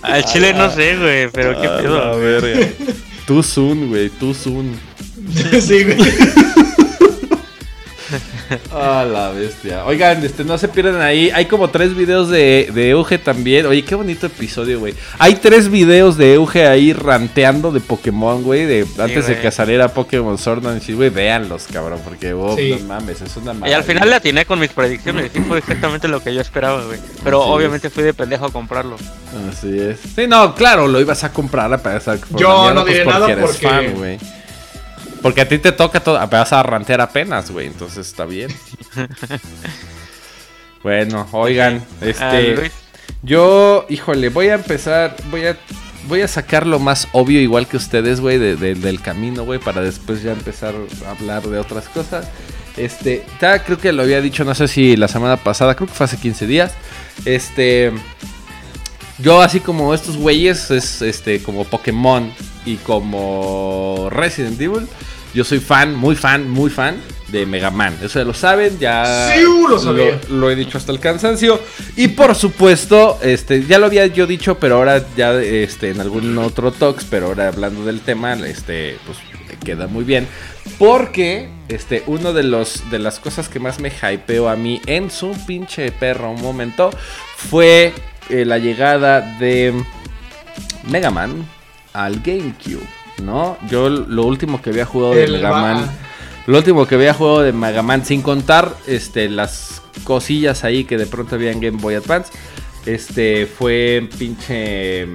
S2: Al chile no sé, güey, pero qué
S1: A
S2: pedo.
S1: la verga. Too soon, güey. Too soon.
S3: Ah, [LAUGHS] sí, güey.
S1: A [LAUGHS] la bestia. Oigan, este, no se pierdan ahí. Hay como tres videos de, de Euge también. Oye, qué bonito episodio, güey. Hay tres videos de Euge ahí ranteando de Pokémon, güey. De, antes de que saliera Pokémon Sword and Shield, güey. Véanlos, cabrón. Porque, oh,
S3: Sí.
S1: no mames, es una
S2: Y
S1: maravilla.
S2: al final le atiné con mis predicciones, sí fue exactamente lo que yo esperaba, güey. Pero obviamente fui de pendejo a comprarlo.
S1: Así es. Sí, no, claro, lo ibas a comprar a pesar que
S3: Yo no diré
S1: pues,
S3: nada
S1: eres
S3: porque-
S1: fan, güey. Porque a ti te toca todo, vas a rantear apenas, güey, entonces está bien. [LAUGHS] bueno, oigan,
S2: Ah,
S1: este, yo, híjole, voy a empezar, voy a, voy a sacar lo más obvio igual que ustedes, güey, de- de- del camino, güey, para después ya empezar a hablar de otras cosas. Este, ya creo que lo había dicho, no sé si la semana pasada, creo que fue hace 15 días. Este, yo así como estos güeyes, es este, como Pokémon y como Resident Evil, yo soy fan, muy fan, muy fan de Mega Man. Eso ya lo saben, ya
S3: Sí, lo sabía.
S1: lo, lo he dicho hasta el cansancio. Y por supuesto, este, ya lo había yo dicho, pero ahora ya este, en algún otro talks, pero ahora hablando del tema, este, pues queda muy bien. Porque este, uno de los de las cosas que más me hypeó a mí en su pinche perro un momento fue eh, la llegada de Mega Man al GameCube. ¿No? Yo lo último que había jugado de
S3: El
S1: Mega Man. Lo último que había jugado de Mega Man, sin contar este, las cosillas ahí que de pronto había en Game Boy Advance. Este fue pinche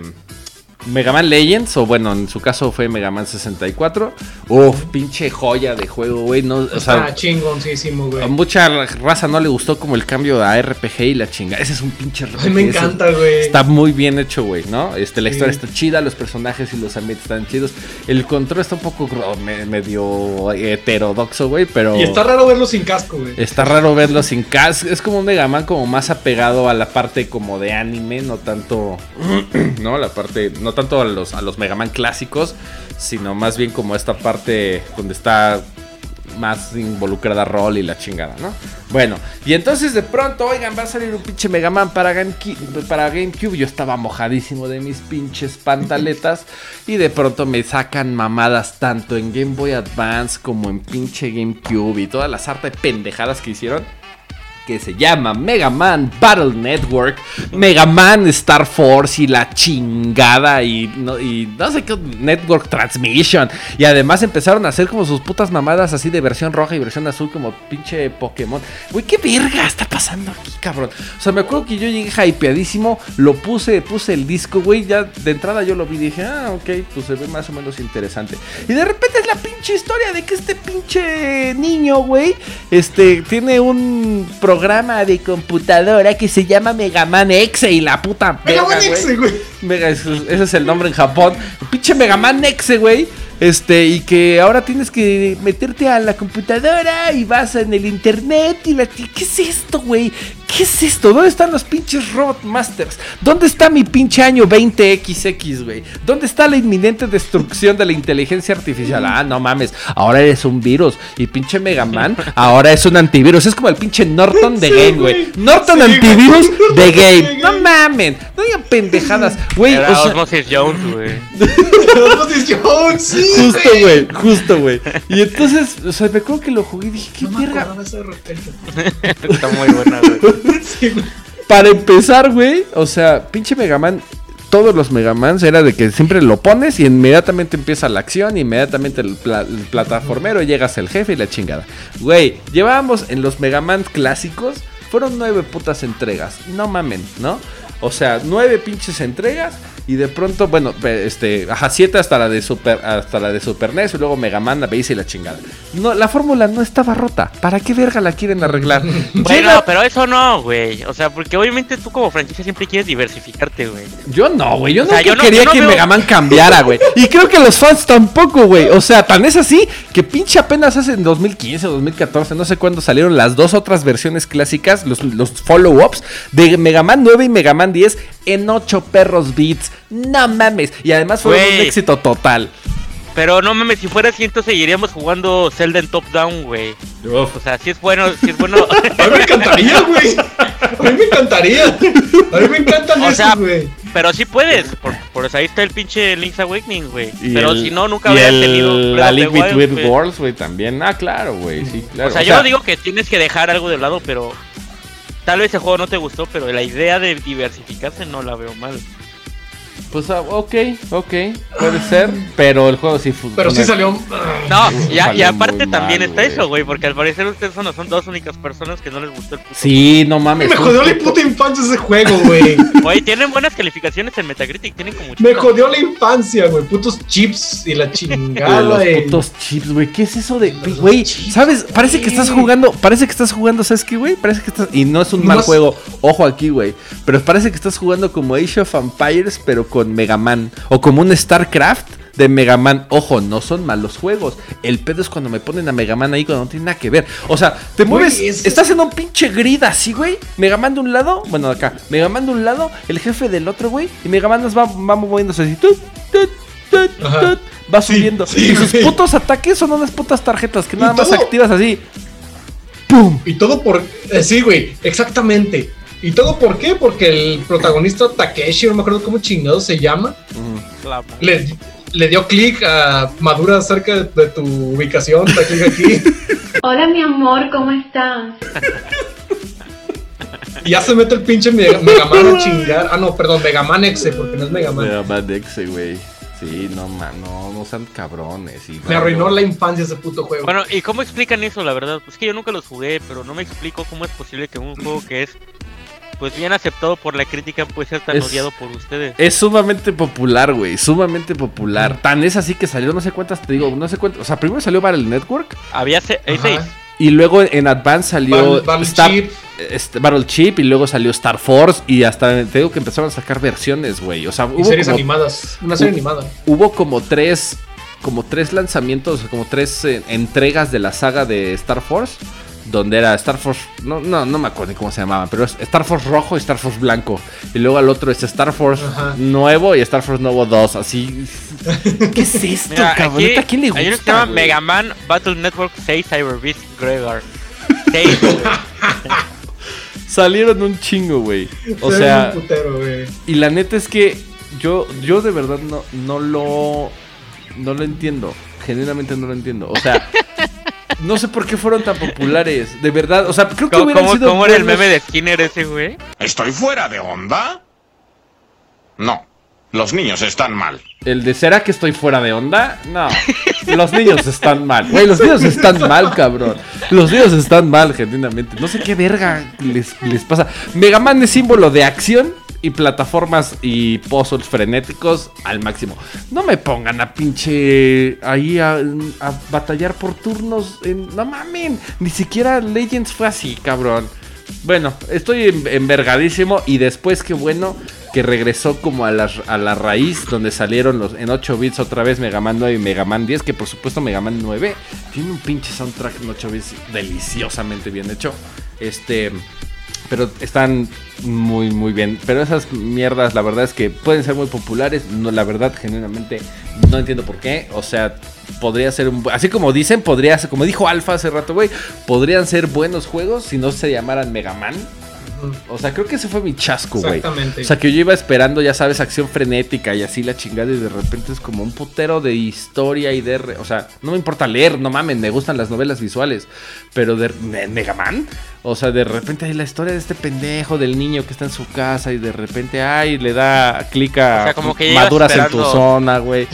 S1: Mega Man Legends, o bueno, en su caso fue Mega Man 64. Uf, pinche joya de juego, güey. No, o sea,
S3: chingoncísimo, güey.
S1: a mucha raza no le gustó como el cambio a RPG y la chinga. Ese es un pinche RPG.
S3: Ay, me encanta, güey.
S1: Está muy bien hecho, güey, ¿no? Este, la
S3: Sí.
S1: historia está chida, los personajes y los ambientes están chidos. El control está un poco medio heterodoxo, güey, pero...
S3: Y está raro verlo sin casco, güey.
S1: Está raro verlo sin cas. Es como un Mega Man como más apegado a la parte como de anime, no tanto, [CLEARS THROAT] no, la parte, no tanto a los a los Mega Man clásicos, sino más bien como esta parte donde está más involucrada rol y la chingada, ¿no? Bueno, y entonces de pronto, oigan, va a salir un pinche Mega Man para, GameCube, para GameCube. Yo estaba mojadísimo de mis pinches pantaletas. Y de pronto me sacan mamadas tanto en Game Boy Advance como en pinche GameCube y todas las harta de pendejadas que hicieron que se llama Mega Man Battle Network, Mega Man Star Force y la chingada y no, y no sé qué Network Transmission. Y además empezaron a hacer como sus putas mamadas así de versión roja y versión azul como pinche Pokémon. Güey, qué verga está pasando aquí, cabrón. O sea, me acuerdo que yo llegué hypeadísimo, lo puse, puse el disco, güey, ya de entrada yo lo vi y dije, ah, ok, pues se ve más o menos interesante. Y de repente es la pinche historia de que este pinche niño, güey, este, tiene un programa de computadora que se llama Mega Man X y la puta
S3: Mega Man. X, güey.
S1: Mega, ese es el nombre en Japón. Pinche Mega Man X, güey. Este, y que ahora tienes que meterte a la computadora y vas en el internet y la... ¿Qué es esto, güey? ¿Qué es esto? ¿Dónde están los pinches Robot Masters? ¿Dónde está mi pinche año 20XX, güey? ¿Dónde está la inminente destrucción de la inteligencia artificial? Ah, no mames, ahora eres un virus. Y pinche Mega Man ahora es un antivirus. Es como el pinche Norton de
S3: Sí,
S1: Game, güey. Norton
S3: Sí,
S1: antivirus de Game. No mamen, no digan pendejadas, güey.
S2: Era
S1: o sea,
S2: Osmosis Jones, güey. [LAUGHS]
S3: Osmosis Jones, sí,
S1: Justo, güey, justo, güey. Y entonces, o sea, me acuerdo que lo jugué y dije, ¿qué
S3: No repente. [LAUGHS]
S2: Está muy buena, güey.
S1: Para empezar, güey, o sea, pinche Mega Man, todos los Mega Mans era de que siempre lo pones y inmediatamente empieza la acción, inmediatamente el, pla- el plataformero, llegas al jefe y la chingada. Güey, llevábamos en los Mega Man clásicos, fueron nueve putas entregas, no mamen, ¿no? O sea, nueve pinches entregas y de pronto, bueno, este, ajá, siete hasta la de Super, hasta la de Super NES y luego Mega Man, la base y la chingada. No, la fórmula no estaba rota. ¿Para qué verga la quieren arreglar? [LAUGHS]
S2: Bueno,
S1: Llega-
S2: pero eso no, güey. O sea, porque obviamente tú como franquicia siempre quieres diversificarte, güey.
S1: Yo no, güey. Yo
S2: O sea,
S1: nunca
S2: yo no-
S1: quería
S2: yo no
S1: que
S2: veo-
S1: Mega Man cambiara, güey. Y creo que los fans tampoco, güey. O sea, tan es así que pinche apenas hace en 2015 o 2014, no sé cuándo salieron las dos otras versiones clásicas, los, los follow-ups de Mega Man 9 y Mega Man 10 en 8 perros bits. No mames. Y además fue un éxito total.
S2: Pero no mames, si fuera así, entonces seguiríamos jugando Zelda en top down, güey. O sea, si es bueno, si es bueno. [LAUGHS]
S3: A mí me encantaría, güey. A mí me encantaría. A mí me encantan
S2: O sea,
S3: güey.
S2: pero sí puedes, por, por eso ahí está el pinche Link's Awakening, güey. Pero
S1: el-
S2: si no, nunca habría
S1: el-
S2: tenido
S1: La Link Between
S2: güey.
S1: Worlds, güey, también. Ah, claro, güey. Sí, claro.
S2: O sea, yo no digo que tienes que dejar algo de lado, pero tal vez el juego no te gustó, pero la idea de diversificarse no la veo mal.
S1: Pues, ah, ok, ok. Puede ser. Pero el juego sí fue.
S3: Pero sí salió.
S2: No, y, a- y aparte también
S1: mal,
S2: está eso, güey, porque al parecer ustedes son, son dos únicas personas que no les gustó el puto.
S1: Sí, no mames.
S3: Me jodió la puta infancia ese juego, güey. [LAUGHS]
S2: Güey, tienen buenas calificaciones en Metacritic, tienen como
S3: Me jodió la infancia, güey. Putos chips y la
S1: de
S3: chingada,
S1: los putos chips, güey. ¿Qué es eso de, güey? ¿Sabes? Parece que estás jugando, parece que estás jugando, ¿sabes qué, güey? Parece que estás y no es un mal juego. Ojo aquí, güey. Pero parece que estás jugando como Age of Empires, pero con Mega Man o como un StarCraft de Mega Man. Ojo, no son malos juegos. El pedo es cuando me ponen a Mega Man ahí cuando no tiene nada que ver. O sea, te
S3: Güey,
S1: mueves,
S3: es-
S1: estás en un pinche grid así, güey. Mega Man de un lado, bueno, acá. Mega Man de un lado, el jefe del otro, güey. Y Mega Man nos va, va moviéndose así. tut, va subiendo.
S3: sí,
S1: y sus
S3: güey.
S1: putos ataques son unas putas tarjetas que nada más
S3: todo-
S1: activas así. ¡Pum!
S3: Y todo por. eh, sí, güey, exactamente. ¿Y todo por qué? Porque el protagonista Takeshi, no me acuerdo cómo chingado se llama,
S2: La-
S3: le, le dio clic a Madura cerca de, de tu ubicación, clic aquí, [LAUGHS]
S4: Hola mi amor, ¿cómo estás?
S3: y [LAUGHS] ya se mete el pinche Mega, Mega Man a chingar. Ah, no, perdón, Mega Man X, porque no es Mega Man.
S1: Mega Man X, güey. Sí, no, man, no, no sean cabrones. Y,
S3: Me arruinó la infancia ese puto juego.
S2: Bueno, ¿y cómo explican eso, la verdad? Es que yo nunca los jugué, pero no me explico cómo es posible que un juego que es pues bien aceptado por la crítica puede ser tan
S1: Es-
S2: odiado por ustedes.
S1: Es sumamente popular, güey, sumamente popular. Tan es así que salió no sé cuántas, te digo, no sé cuántas. O sea, primero salió Battle Network
S2: Había se- hay
S3: Ajá.
S2: seis.
S1: y luego en Advance salió
S3: Battle- Battle
S1: Star-
S3: Chip.
S1: este, Battle Chip y luego salió Star Force y hasta te digo que empezaron a sacar versiones, güey. O sea,
S3: y
S1: hubo
S3: series
S1: como,
S3: animadas. Una serie
S1: Uh.
S3: animada.
S1: hubo como tres como tres lanzamientos, como tres eh, entregas de la saga de Star Force, donde era Star Force, no, no, no me acuerdo cómo se llamaban, pero es Star Force rojo y Star Force blanco. Y luego al otro es Star Force
S3: Ajá.
S1: nuevo y Star Force nuevo 2, así. [LAUGHS] ¿Qué es esto,
S2: Mira,
S1: cabrón?
S2: aquí
S1: ¿Neta, ¿A quién le gusta?
S2: hay uno que se llama? Mega Man Battle Network 6 Cyber Beast Gregor. 6, güey. [LAUGHS]
S1: Salieron un chingo, güey. O sea,
S3: putero,
S1: y la neta es que yo, yo de verdad no, no lo, no lo entiendo. Genuinamente no lo entiendo. O sea, [LAUGHS] no sé por qué fueron tan populares. De verdad, o sea, creo que
S2: ¿Cómo,
S1: hubieran
S2: cómo-
S1: sido
S2: cómo era el
S1: buenos-
S2: meme de Skinner ese, güey?
S5: ¿Estoy fuera de onda? No, los niños están mal.
S1: El de ¿será que estoy fuera de onda? No. Los niños están mal. Güey, los niños están mal, cabrón. Los niños están mal, genuinamente. No sé qué verga les, les pasa. Mega Man es símbolo de acción y plataformas y puzzles frenéticos al máximo. No me pongan a pinche ahí a, batallar por turnos. En, no mamen. Ni siquiera Legends fue así, cabrón. Bueno, estoy en- envergadísimo y después qué bueno que regresó como a la, a la raíz donde salieron los en 8 bits otra vez Mega Man 9 y Mega Man 10, que por supuesto Mega Man 9 tiene un pinche soundtrack en 8 bits deliciosamente bien hecho. Este, pero están muy muy bien, pero esas mierdas la verdad es que pueden ser muy populares, no la verdad genuinamente no entiendo por qué, o sea, podría ser un así como dicen, podría ser como dijo Alfa hace rato, güey, podrían ser buenos juegos si no se llamaran Mega Man. O sea, creo que ese fue mi chasco, güey.
S3: Exactamente.
S1: O sea, que yo iba esperando, ya sabes, acción frenética y así la chingada y de repente es como un putero de historia y de... re- O sea, no me importa leer, no mamen, me gustan las novelas visuales, pero de Me- Mega Man, o sea, de repente hay la historia de este pendejo del niño que está en su casa y de repente, ay, le da clic a
S2: O sea, como que llevas
S1: maduras en tu zona, güey.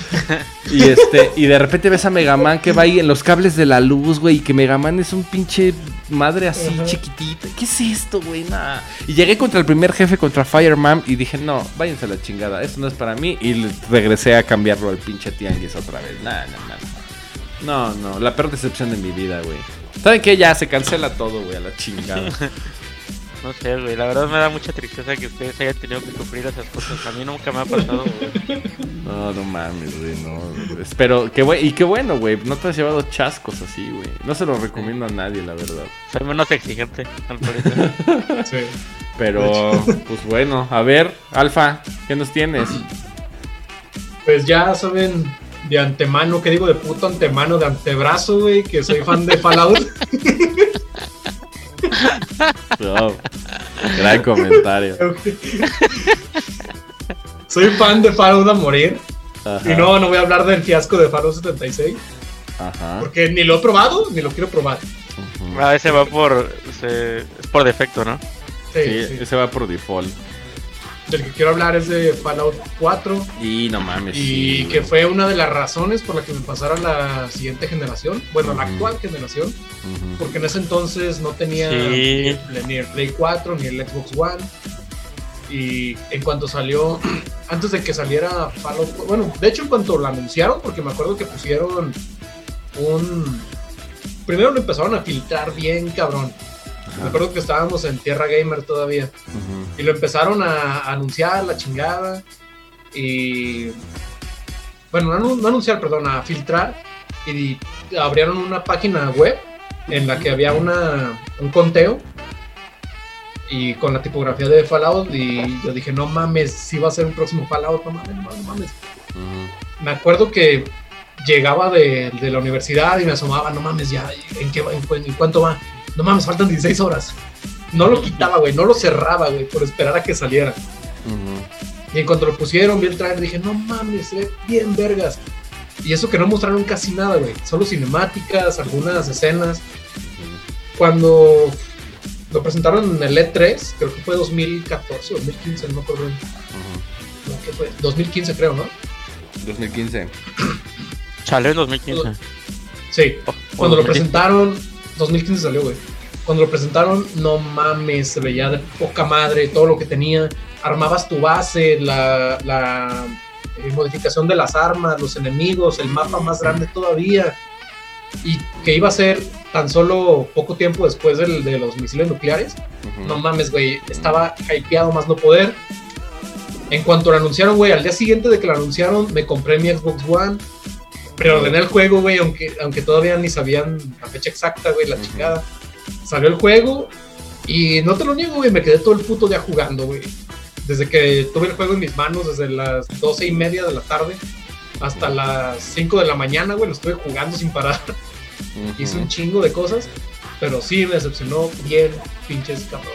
S1: Y este, y de repente ves a Mega Man [LAUGHS] que va ahí en los cables de la luz, güey, y que Mega Man es un pinche madre así
S3: Ajá.
S1: chiquitita. ¿Qué es esto, güey? Nah. Y llegué contra el primer jefe, contra Fireman, y dije, no, váyanse a la chingada, esto no es para mí. Y regresé a cambiarlo al pinche tianguis otra vez. Nah, nah, nah. No, no, la peor decepción de mi vida, güey. ¿Saben qué? Ya se cancela todo, güey, a la chingada. [LAUGHS]
S2: No sé, güey. La verdad me da mucha tristeza que ustedes hayan tenido que sufrir esas cosas. A mí nunca me ha pasado, güey. [LAUGHS]
S1: No, no mames, güey, no. Espero, qué bueno, y qué bueno, güey. No te has llevado chascos así, güey. No se lo recomiendo a nadie, la verdad.
S2: Soy menos exigente, al parecer. [LAUGHS]
S3: Sí.
S1: Pero, pues bueno, a ver, Alfa, ¿qué nos tienes?
S3: Pues ya saben de antemano, ¿qué digo? De puto antemano, de antebrazo, güey, que soy fan de Fallout. [LAUGHS]
S1: Oh, gran comentario.
S3: soy fan de Fallout a morir.
S1: Ajá,
S3: Y no, no voy a hablar del fiasco de Fallout 76,
S1: Ajá.
S3: porque ni lo he probado, ni lo quiero probar.
S2: A veces va por. se- es por defecto, ¿no?
S3: Sí,
S1: Sí,
S3: sí.
S1: ese va por default.
S3: Del que quiero hablar es de Fallout 4
S1: Y no mames.
S3: y
S1: sí,
S3: que fue una de las razones por la que me pasara a la siguiente generación, bueno, la
S1: Ujú.
S3: actual generación, porque en ese entonces no tenía
S2: Sí.
S3: ni el Play 4 ni el Xbox One. Y en cuanto salió, [CLEARS THROAT] antes de que saliera Fallout, bueno, de hecho en cuanto lo anunciaron, porque me acuerdo que pusieron un... Primero lo empezaron a filtrar bien, cabrón. Me acuerdo que estábamos en Tierra Gamer todavía.
S1: Ujú.
S3: Y lo empezaron a anunciar, la chingada. Y. Bueno, no, no anunciar, perdón, a filtrar. Y abrieron una página web en la que había una, un conteo. Y con la tipografía de Fallout. Y yo dije, no mames, si va a ser un próximo Fallout, no mames, no mames.
S1: Ujú.
S3: Me acuerdo que llegaba de, de la universidad y me asomaba, no mames, ya, ¿en, qué? ¿En, en cuánto va? No mames, faltan 16 horas. No lo quitaba, güey, no lo cerraba, güey, por esperar a que saliera. Y en cuanto lo pusieron, vi el trailer, dije, no mames, se ve bien vergas. Y eso que no mostraron casi nada, güey. Solo cinemáticas, algunas escenas. Cuando lo presentaron en el E3, creo que fue 2014 o 2015, no me acuerdo. bien.
S1: Ujú.
S3: No, ¿qué fue? 2015 creo, ¿no?
S1: 2015.
S2: Salió en 2015.
S3: Sí.
S2: O- o
S3: Cuando lo
S2: 2010.
S3: presentaron, 2015 salió, güey. Cuando lo presentaron, no mames, se veía de poca madre todo lo que tenía. Armabas tu base, la, la eh, modificación de las armas, los enemigos, el mapa más grande todavía. Y que iba a ser tan solo poco tiempo después del- de los misiles nucleares.
S1: Ujú.
S3: No mames, güey. Estaba hypeado más no poder. En cuanto lo anunciaron, güey, al día siguiente de que lo anunciaron, me compré mi Xbox One. Preordené el juego, güey, aunque, aunque todavía ni sabían la fecha exacta, güey, la
S1: Ujú.
S3: chingada. Salió el juego y no te lo niego, güey, me quedé todo el puto día jugando, güey. Desde que tuve el juego en mis manos, desde las doce y media de la tarde hasta las 5 de la mañana, güey, lo estuve jugando sin parar. [LAUGHS] Hice un chingo de cosas, pero sí me decepcionó bien, pinches cabrón.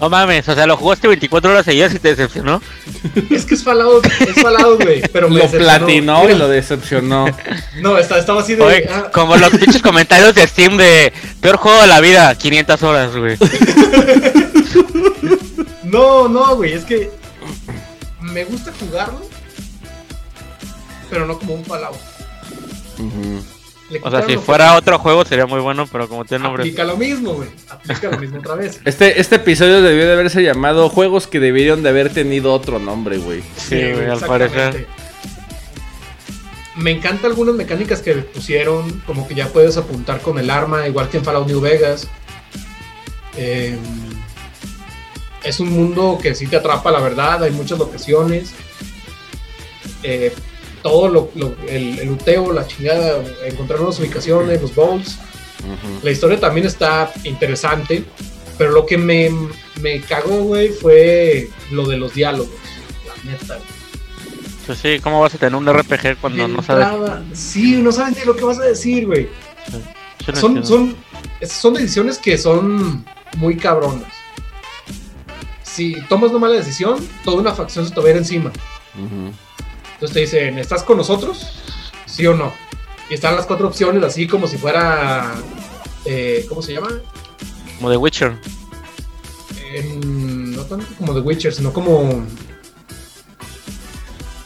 S2: No mames, o sea, lo jugaste 24 horas seguidas y te decepcionó. [LAUGHS]
S3: Es que es Fallout, es Fallout, güey. Pero me
S1: Lo
S3: decepcionó.
S1: platinó y lo decepcionó. [LAUGHS]
S3: No, estaba, estaba así de.
S2: Oye,
S3: ah,
S2: como los [LAUGHS] pinches comentarios de Steam de peor juego de la vida, 500 horas, güey.
S3: no, no, güey. Es que me gusta jugarlo, pero no como un Fallout. Le
S2: O sea, si fuera
S3: que-
S2: otro juego sería muy bueno, pero como tiene nombre.
S3: Aplica lo mismo, güey. Aplica lo mismo otra vez. [LAUGHS]
S1: Este, este episodio debió de haberse llamado Juegos que debieron de haber tenido otro nombre, güey.
S2: Sí, güey, al parecer.
S3: Me encantan algunas mecánicas que pusieron, como que ya puedes apuntar con el arma, igual que en Fallout New Vegas. Eh, es un mundo que sí te atrapa, la verdad, hay muchas locaciones. Eh, todo lo, lo- el, el luteo, la chingada, encontrar nuevas ubicaciones, los bowls.
S1: Ujú.
S3: La historia también está interesante, pero lo que me, me cagó, güey, fue lo de los diálogos. La neta, güey.
S2: Pues sí, ¿cómo vas a tener un RPG cuando no sabes?
S3: Sí, no sabes ni lo que vas a decir, güey. Son,
S2: entiendo.
S3: son, son decisiones que son muy cabronas. Si tomas una mala decisión, toda una facción se te va a ir encima.
S1: Ujú.
S3: Entonces te dicen, ¿estás con nosotros? ¿Sí o no? Y están las cuatro opciones, así como si fuera. eh, ¿Cómo se llama?
S2: Como The Witcher.
S3: No tanto como The Witcher, sino como.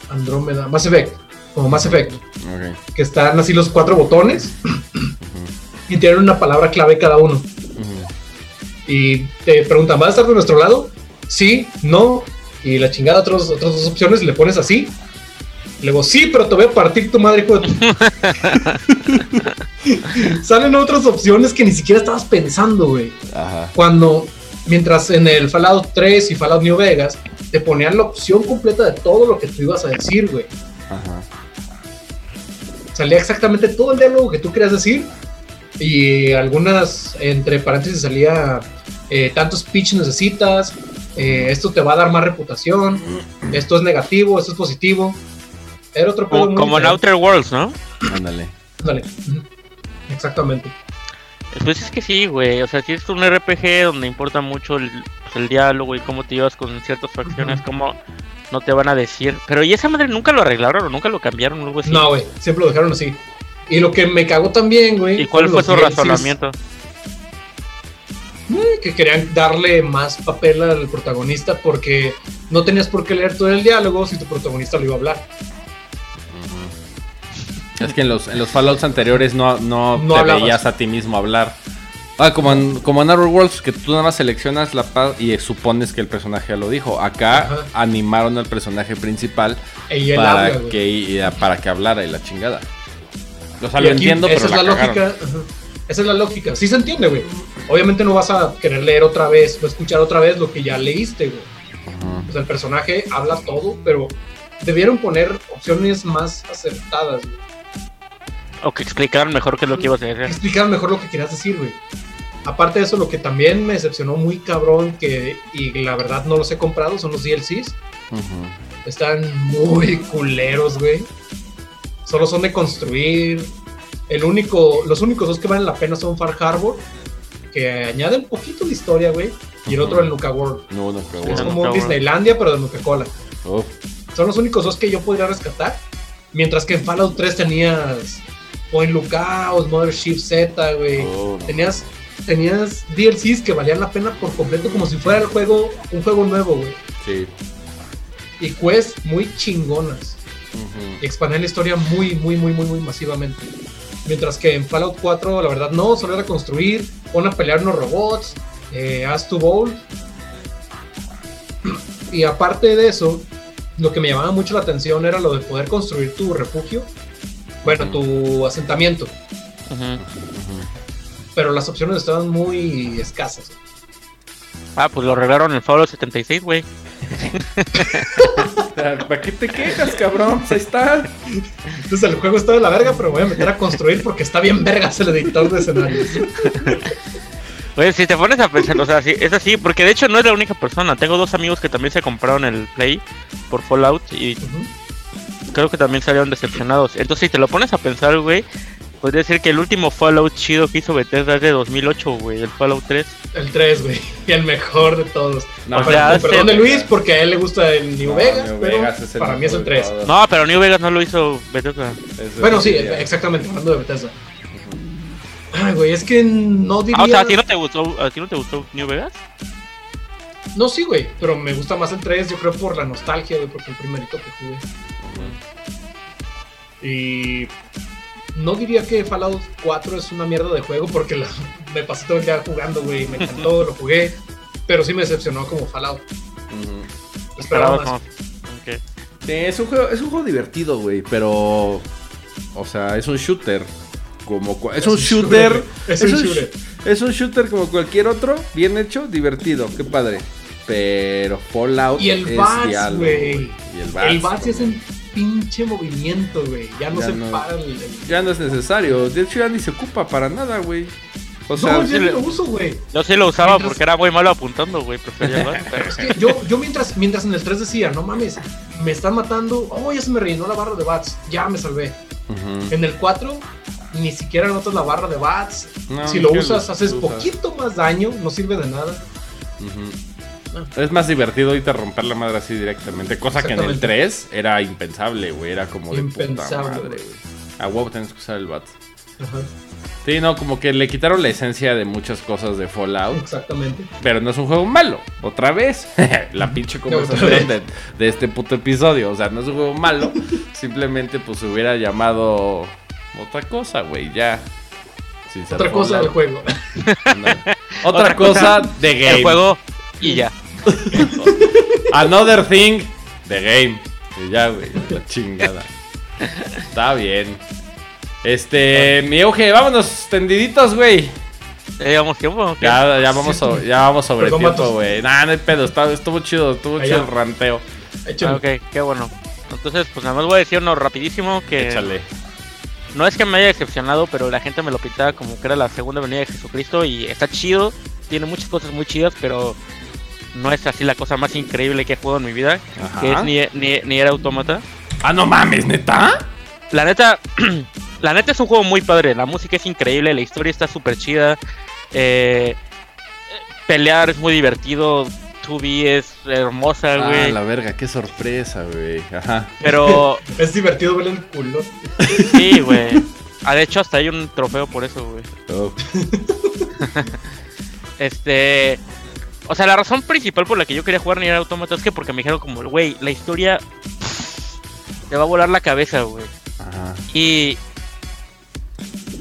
S3: Andrómeda. Mass Effect. Como Mass Effect.
S1: Ok.
S3: Que están así los cuatro botones. [CLEARS THROAT] y tienen una palabra clave cada uno. Y te preguntan, ¿vas a estar de nuestro lado? Sí, no. Y la chingada, otros, otras dos opciones, y le pones así. Luego, sí, pero te voy a partir tu madre, hijo de tu-". [LAUGHS] Salen otras opciones que ni siquiera estabas pensando, güey.
S1: Ajá.
S3: Cuando, mientras en el Fallout 3 y Fallout New Vegas, te ponían la opción completa de todo lo que tú ibas a decir, güey.
S1: Ajá.
S3: Salía exactamente todo el diálogo que tú querías decir. Y algunas, entre paréntesis, salía eh, tantos pitch necesitas. eh, esto te va a dar más reputación. Esto es negativo, esto es positivo. Era otro pedo
S2: Como, como en. Outer Worlds, ¿no?
S1: Ándale.
S3: Ándale. Exactamente.
S2: Pues es que sí, güey. O sea, si es un RPG donde importa mucho el, pues, el diálogo y cómo te llevas con ciertas facciones,
S3: Ujú.
S2: cómo no te van a decir. Pero ¿y esa madre nunca lo arreglaron o nunca lo cambiaron o algo así?
S3: No, güey, siempre lo dejaron así. Y lo que me cagó también, güey.
S2: ¿Y cuál fue su
S3: DLCs,
S2: razonamiento?
S3: eh, Que querían darle más papel al protagonista porque no tenías por qué leer todo el diálogo si tu protagonista lo iba a hablar.
S1: Es que en los, en los Fallouts anteriores no, no,
S3: No
S1: te
S3: hablabas.
S1: veías a ti mismo hablar. Ah, como en, como en Outer Worlds, que tú nada más seleccionas la paz y supones que el personaje ya lo dijo. Acá
S3: Ajá.
S1: animaron al personaje principal
S3: Y
S1: para,
S3: habla,
S1: que, y- para que hablara y la chingada. O sea, lo
S3: aquí
S1: entiendo, pero
S3: esa es la,
S1: la,
S3: lógica. ajá. Esa es la lógica. Sí se entiende, güey. Obviamente no vas a querer leer otra vez o escuchar otra vez lo que ya leíste, güey. O sea, el personaje habla todo, pero debieron poner opciones más acertadas, güey.
S2: O que explicaran mejor qué es lo que ibas a decir.
S3: Explicar mejor lo que querías decir, güey. Aparte de eso, lo que también me decepcionó muy cabrón, que y la verdad no los he comprado, son los DLCs. Están muy culeros, güey. Solo son de construir. El único, los únicos dos que valen la pena son Far Harbor, que añade un poquito de historia, güey. Y el otro el Nuka World.
S1: No, no, qué
S3: Es como
S2: Nuka
S3: un
S2: World.
S3: Disneylandia, pero de Nuka Cola. Son los únicos dos que yo podría rescatar. Mientras que en Fallout 3 tenías Point Lookout, Mothership Z, güey.
S1: Oh.
S3: Tenías, tenías DLCs que valían la pena por completo, como si fuera el juego, un juego nuevo, güey.
S1: Sí.
S3: Y quests muy chingonas. y expandían la historia muy, muy, muy, muy, muy masivamente. Mientras que en Fallout 4, la verdad, no, solo era construir, pon a pelear unos robots, eh, haz tu bowl. Y aparte de eso, lo que me llamaba mucho la atención era lo de poder construir tu refugio, bueno, tu asentamiento,
S2: Ujú.
S3: pero las opciones estaban muy escasas.
S2: Ah, pues lo arreglaron en Fallout 76, güey. [LAUGHS]
S1: ¿Para qué te quejas, cabrón? Pues ahí está.
S3: Entonces el juego está de la verga, pero voy a meter a construir porque está bien vergas el editor de escenarios.
S2: Oye, si te pones a pensar, o sea, sí, es así, porque de hecho no es la única persona. Tengo dos amigos que también se compraron el Play por Fallout y
S3: Ujú.
S2: Creo que también salieron decepcionados. Entonces, si te lo pones a pensar, güey, podría decir que el último Fallout chido que hizo Bethesda es de 2008, güey, el Fallout 3.
S3: El 3, güey, y [LAUGHS] el mejor de todos.
S1: No,
S3: Pero-
S2: ya
S3: perdón
S2: sé.
S3: de Luis, porque a él le gusta el New
S1: No,
S3: Vegas,
S1: New
S3: pero
S1: Vegas es el
S3: para mí es el
S1: mejor de
S3: 3.
S1: todos.
S2: No, pero New Vegas no lo hizo Bethesda.
S1: Eso
S3: Bueno, sí, exactamente, hablando de Bethesda. Ay, güey, es que no diría...
S2: Ah, o sea, ¿a ti no te gustó, a ti no te gustó New Vegas?
S3: No, sí, güey, pero me gusta más el 3, yo creo por la nostalgia, güey, porque el primerito que jugué. Y no diría que Fallout 4 es una mierda de juego porque la- [LAUGHS] me pasé todo el día jugando, güey, me encantó, lo jugué, pero sí me decepcionó como Fallout.
S1: Ujú.
S3: Esperaba
S2: Esperaba
S3: más.
S2: como... ok.
S1: Sí, es un juego, es un juego divertido, güey, pero. O sea, es un shooter. Como, cua- es, un shooter.
S3: Es un
S1: sh-
S3: shooter.
S1: Es un shooter como cualquier otro, bien hecho, divertido, qué padre. Pero Fallout
S3: Y el
S1: es
S3: Bats, güey.
S1: Y el Bats.
S3: El Bats es en pinche movimiento, güey. Ya no
S1: Ya
S3: se
S1: no.
S3: para el. el-
S1: Ya no es necesario. De hecho, ya ni se ocupa para nada, güey. O sea,
S3: no, yo
S2: sí
S3: ni
S2: le-
S3: lo uso, güey.
S2: Yo sí lo usaba
S3: Mientras-
S2: porque era muy malo apuntando, güey,
S3: Es que yo, yo mientras, mientras en el 3 decía, no mames, me están matando. Oh, ya se me rellenó la barra de bats. Ya me salvé. En el 4 ni siquiera notas la barra de bats.
S1: No,
S3: si lo usas,
S1: lo
S3: haces poquito más daño. No sirve de nada.
S1: Ujú. Es más divertido ahorita romper la madre así directamente. Cosa que en el
S3: Exactamente.
S1: 3 era impensable, güey. Era como de puta
S3: Impensable,
S1: madre,
S3: güey.
S1: A huevo tenés que usar el bat.
S3: Ajá,
S1: Sí, no, como que le quitaron la esencia de muchas cosas de Fallout.
S3: exactamente.
S1: Pero no es un juego malo. Otra vez. [LAUGHS] la pinche conversación de, de este puto episodio. O sea, no es un juego malo. [LAUGHS] Simplemente pues se hubiera llamado otra cosa, güey. Ya. Sin
S3: Otra cosa del juego. [LAUGHS]
S1: Otra, cosa, de game.
S2: el juego y ya. [LAUGHS]
S1: Another thing, the game. Y ya, güey. La chingada. Está bien. Este, mi auge, vámonos tendiditos, güey.
S2: Ya llevamos tiempo.
S1: Ya, ya vamos, so- ya vamos sobre tiempo, güey. Nah, no hay pedo, está- estuvo chido, estuvo
S3: Allá.
S1: chido el ranteo.
S3: Échale.
S2: Ah, ok, qué bueno. Entonces, pues nada más voy a decir uno rapidísimo que
S1: Échale.
S2: no es que me haya decepcionado, pero la gente me lo pintaba como que era la segunda venida de Jesucristo y está chido, tiene muchas cosas muy chidas, pero no es así la cosa más increíble que he jugado en mi vida,
S1: Ajá.
S2: que es ni, ni, ni era autómata.
S1: Ah, no mames, neta.
S2: La neta, [CLEARS THROAT] la neta es un juego muy padre, la música es increíble, la historia está súper chida, eh, pelear es muy divertido, 2B es hermosa,
S1: Ah,
S2: güey,
S1: la verga, qué sorpresa, güey. Ajá.
S2: pero [LAUGHS]
S3: Es divertido verle el culo.
S2: sí, güey. Ah, de hecho, hasta hay un trofeo por eso, güey.
S1: Oh. [LAUGHS]
S2: Este. O sea, la razón principal por la que yo quería jugar Nier Automata es que porque me dijeron como, güey, la historia te va a volar la cabeza, güey.
S1: Ajá.
S2: Y.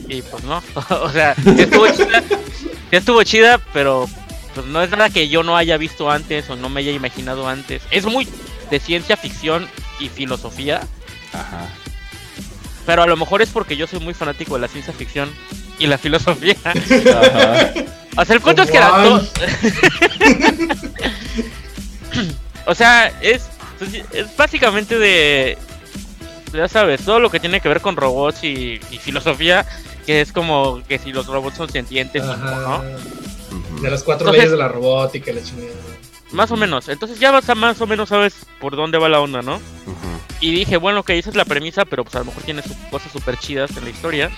S2: Y pues no. [LAUGHS] o sea, sí estuvo chida. sí estuvo chida, pero pues no es nada que yo no haya visto antes o no me haya imaginado antes. Es muy de ciencia ficción y filosofía.
S1: Ajá.
S2: Pero a lo mejor es porque yo soy muy fanático de la ciencia ficción y la filosofía.
S1: Ajá. [LAUGHS]
S2: O sea, el punto es que to-
S3: Al. [LAUGHS]
S2: O sea, es, pues, es básicamente de. Ya sabes, todo lo que tiene que ver con robots y, y filosofía, que es como que si los robots son sentientes o
S3: Ajá.
S2: no.
S3: De las cuatro
S2: Entonces-
S3: leyes de la robótica y la chingada.
S2: Más o menos. Entonces ya vas a más o menos sabes por dónde va la onda, ¿no? Y dije, bueno, ok, esa es la premisa, pero pues a lo mejor tiene sus cosas súper chidas en la historia.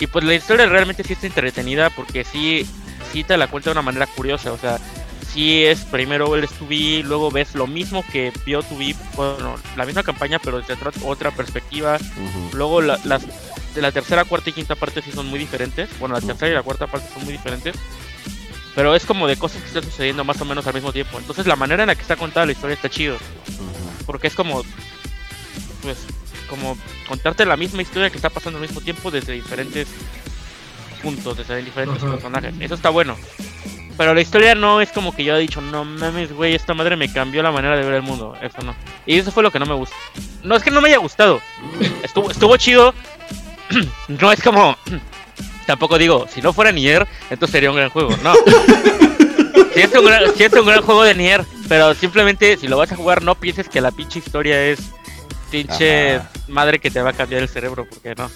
S2: Y pues la historia realmente sí está entretenida porque sí, sí te la cuenta de una manera curiosa. O sea, sí es primero el 2B, luego ves lo mismo que vio 2B, bueno, la misma campaña, pero desde otra, otra perspectiva.
S1: Ujú.
S2: Luego la- las de la tercera, cuarta y quinta parte sí son muy diferentes. Bueno, la tercera y la cuarta parte son muy diferentes. Pero es como de cosas que están sucediendo más o menos al mismo tiempo. Entonces la manera en la que está contada la historia está chido.
S1: Ujú.
S2: Porque es como. pues, como contarte la misma historia que está pasando al mismo tiempo desde diferentes puntos, desde diferentes
S3: Ajá.
S2: personajes. Eso está bueno. Pero la historia no es como que yo he dicho, no mames, güey, esta madre me cambió la manera de ver el mundo. Eso no. Y eso fue lo que no me gustó. No es que no me haya gustado. Estuvo, estuvo chido. [CLEARS THROAT] no es como. [CLEARS THROAT] Tampoco digo, si no fuera Nier, entonces sería un gran juego. No. [LAUGHS] sí, es un gran, sí es un gran juego de Nier, pero simplemente si lo vas a jugar, no pienses que la pinche historia es pinche
S1: Ajá.
S2: madre que te va a cambiar el cerebro, porque no.
S1: Ajá.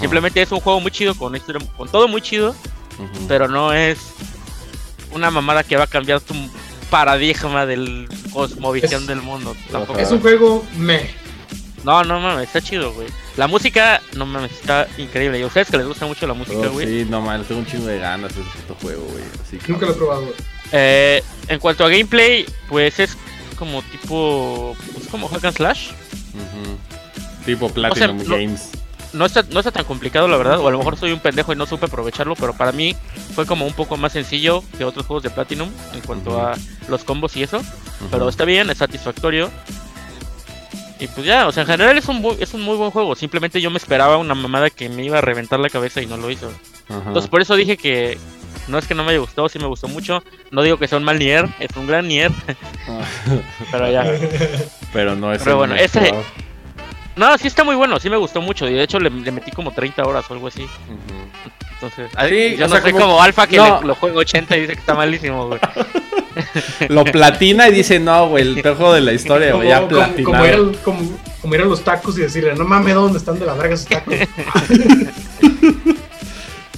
S2: Simplemente es un juego muy chido, con con todo muy chido, pero no es una mamada que va a cambiar tu paradigma del cosmovisión
S3: Es-
S2: del mundo. Tampoco.
S3: Es un juego meh.
S2: No, no mames, está chido, güey. La música, no mames, está increíble. Y a ustedes que les gusta mucho la música,
S1: Oh,
S2: güey.
S1: sí, no mames, tengo un chingo de ganas de puto juego, güey. Así que-
S3: Nunca lo he probado, güey.
S2: Eh, en cuanto a gameplay, pues es como tipo. Pues como hack and slash.
S1: Tipo Platinum Games.
S2: No está, no está tan complicado, la verdad. O a lo mejor soy un pendejo y no supe aprovecharlo. Pero para mí fue como un poco más sencillo que otros juegos de Platinum en cuanto a los combos y eso. Pero está bien, es satisfactorio. Y pues ya, o sea, en general es un, bu- es un muy buen juego. Simplemente yo me esperaba una mamada que me iba a reventar la cabeza y no lo hizo. Entonces por eso dije que no es que no me haya gustado, sí me gustó mucho. No digo que sea un mal Nier, es un gran Nier, [LAUGHS] pero ya.
S1: Pero no es
S2: Pero bueno, ese- No, sí está muy bueno, sí me gustó mucho. Y de hecho le, le metí como 30 horas o algo así. Entonces,
S1: Sí,
S2: ay, yo no
S1: sea,
S2: soy
S1: como-
S2: como, Alfa que
S1: no.
S2: le- lo juega 80 y dice que está malísimo, güey. [LAUGHS]
S1: Lo platina y dice, no, güey, el peor juego de la historia, güey, ya platinado.
S3: como ir al- como- como ir a los tacos y decirle, no mames, ¿dónde están de la verga esos tacos? [LAUGHS]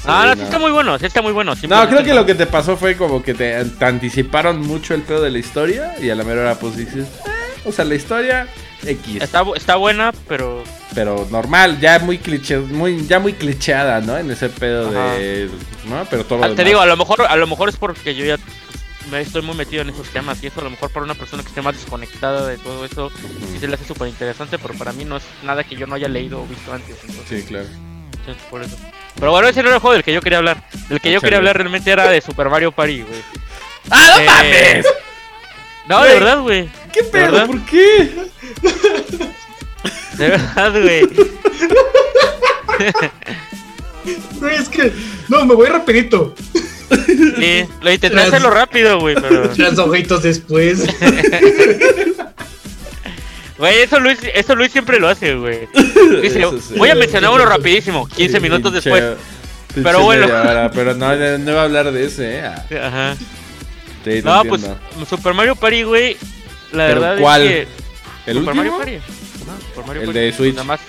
S2: ah, no, sí está muy bueno, sí está muy bueno.
S1: No, creo que lo que te pasó fue como que te, te anticiparon mucho el pedo de la historia y a la mera hora pues dices, "Eh", o sea, la historia X,
S2: Está, está buena, pero
S1: pero normal, ya muy cliché, muy ya muy clicheada, ¿no? En ese pedo
S2: Ajá.
S1: de, ¿no? Pero todo lo
S2: Ah, te
S1: demás.
S2: digo, a lo mejor a lo mejor es porque yo ya me estoy muy metido en esos temas y eso a lo mejor para una persona que esté más desconectada de todo eso sí se le hace súper interesante, pero para mí no es nada que yo no haya leído o visto antes. Entonces,
S1: Sí, claro.
S2: entonces, por eso. Pero bueno, ese no era el juego del que yo quería hablar. Del que yo quería hablar realmente era de Super Mario Party, güey.
S1: ¡Ah, no
S2: Eh,
S1: mames!
S2: No, de verdad, güey.
S1: ¿Qué pedo? ¿Por qué?
S2: De verdad, güey. [LAUGHS]
S3: Güey, es que, no, me voy rapidito.
S2: Sí, lo intenté
S3: Tras-
S2: hacerlo rápido, güey, pero...
S3: Tres ojitos después. [LAUGHS]
S2: Güey, eso Luis, eso Luis siempre lo hace, güey. [LAUGHS] Dice,
S1: Eso sí.
S2: voy a mencionar uno rapidísimo, 15 minutos
S1: Pinche-
S2: después.
S1: pinche
S2: Pero bueno.
S1: pero no, no, no iba a hablar de ese, ¿eh?
S2: Ajá.
S1: sí, te
S2: No, pues. Super Mario Party, güey. La
S1: ¿Pero
S2: verdad
S1: cuál?
S2: es que.
S1: ¿El
S2: Super
S1: último?
S2: Mario Party. Ajá, Super Mario
S1: El
S2: Party.
S1: de Switch.
S2: Los demás,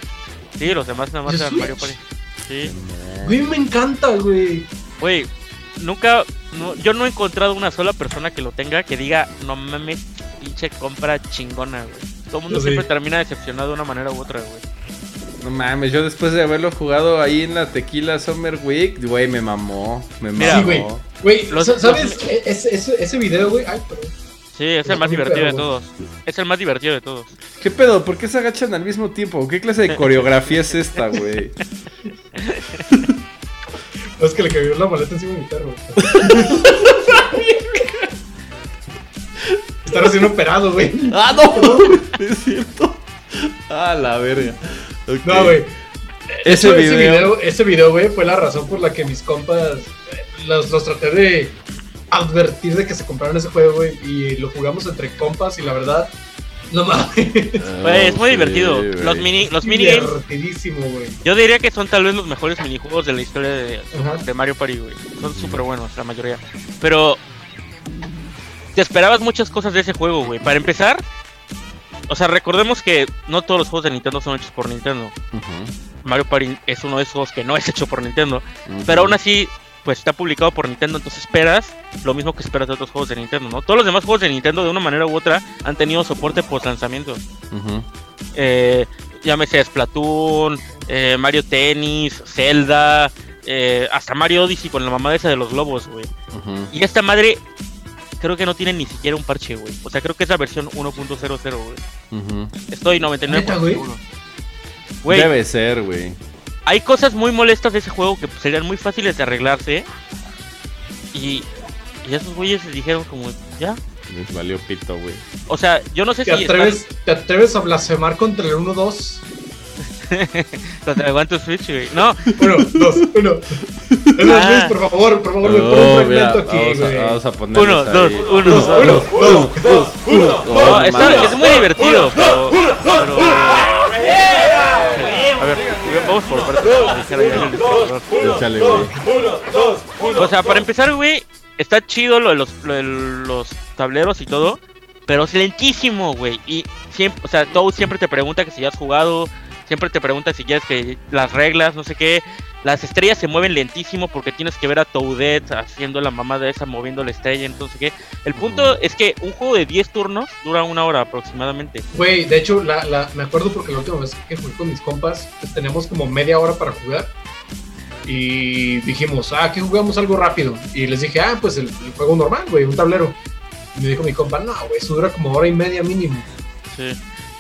S2: sí, los demás nada más
S3: ¿De
S2: eran Mario? Party. Sí.
S3: Güey, me encanta, güey.
S2: Güey, nunca. no- yo no he encontrado una sola persona que lo tenga que diga, no mames, pinche compra chingona, güey. Todo el mundo
S3: Sí.
S2: siempre termina decepcionado de una manera u otra, güey.
S1: No mames, yo después de haberlo jugado ahí en la Tequila Summer Week, güey, me mamó. Me
S2: Mira,
S3: sí, güey.
S1: mamó.
S3: Güey,
S2: Los-
S3: sa- ¿sabes? E- Ese, video, güey. Ay, perdón.
S2: Sí, es el más divertido de todos. Es el más divertido de todos.
S1: ¿Qué pedo? ¿Por qué se agachan al mismo tiempo? ¿Qué clase de coreografía es esta, güey? [LAUGHS]
S3: Es que le cayó la maleta encima de mi perro. [LAUGHS] Está recién operado, güey.
S1: ¡Ah, no! [LAUGHS] Es cierto. Ah, la verga.
S3: No, güey.
S1: Ese
S3: Ese
S1: video.
S3: video, ese video, güey, fue la razón por la que mis compas eh, los, los traté de advertir de que se compraron ese juego, güey, y lo jugamos entre compas y la verdad, no mames.
S1: Ah,
S2: es muy
S1: sí,
S2: divertido. Los mini, los minigames,
S3: Divertidísimo, güey.
S2: yo diría que son tal vez los mejores minijuegos de la historia de, de Mario Party, güey. Son súper buenos, la mayoría. Pero te esperabas muchas cosas de ese juego, güey. Para empezar, o sea, recordemos que no todos los juegos de Nintendo son hechos por Nintendo. Mario Party es uno de esos juegos que no es hecho por Nintendo. Pero aún así, pues está publicado por Nintendo, entonces esperas lo mismo que esperas de otros juegos de Nintendo, ¿no? Todos los demás juegos de Nintendo, de una manera u otra, han tenido soporte post lanzamiento.
S1: Ujú.
S2: Eh, llámese Splatoon, eh, Mario Tennis, Zelda, eh, hasta Mario Odyssey con la mamá esa de los globos, güey. Y esta madre creo que no tiene ni siquiera un parche, güey. O sea, creo que es la versión 1.00, güey.
S1: Ujú.
S2: Estoy 99%
S3: ¿Neta, güey?
S2: seguro. Güey,
S1: Debe ser, güey.
S2: hay cosas muy molestas de ese juego que serían muy fáciles de arreglarse. Y, y esos güeyes dijeron como, ya,
S1: Les valió pito, güey.
S2: O sea, yo no sé
S3: ¿Te
S2: si
S3: atreves, ¿Te atreves a blasfemar contra el 1-2?
S2: Están... te aguanto Switch, güey. No,
S3: 1, 2, 1. Es más,
S2: Ah.
S3: Por favor, por favor, me pon un
S1: Oh,
S3: fragmento aquí,
S1: vamos, a,
S3: güey.
S1: vamos a poner.
S2: uno, dos, uno,
S3: Uno,
S2: dos.
S3: uno, uno, dos, uno,
S2: No,
S3: dos.
S2: es muy divertido, pero, A ver, vamos por partes.
S1: Échale, güey.
S2: O sea, para empezar, güey, está chido lo de los, lo de los tableros y todo, pero es lentísimo, güey. Y siempre, o sea, Toad siempre te pregunta que si ya has jugado, siempre te pregunta si quieres que las reglas, no sé qué. Las estrellas se mueven lentísimo porque tienes que ver a Toadette haciendo la mamada esa, moviendo la estrella, entonces qué. El punto es que un juego de 10 turnos dura una hora aproximadamente.
S3: Güey, de hecho, la, la, me acuerdo porque la última vez que jugué con mis compas, pues teníamos como media hora para jugar. Y dijimos, ah, que jugamos algo rápido. Y les dije, ah, pues el, el juego normal, güey, un tablero. Y me dijo mi compa, no, güey, eso dura como hora y media mínimo.
S2: Sí.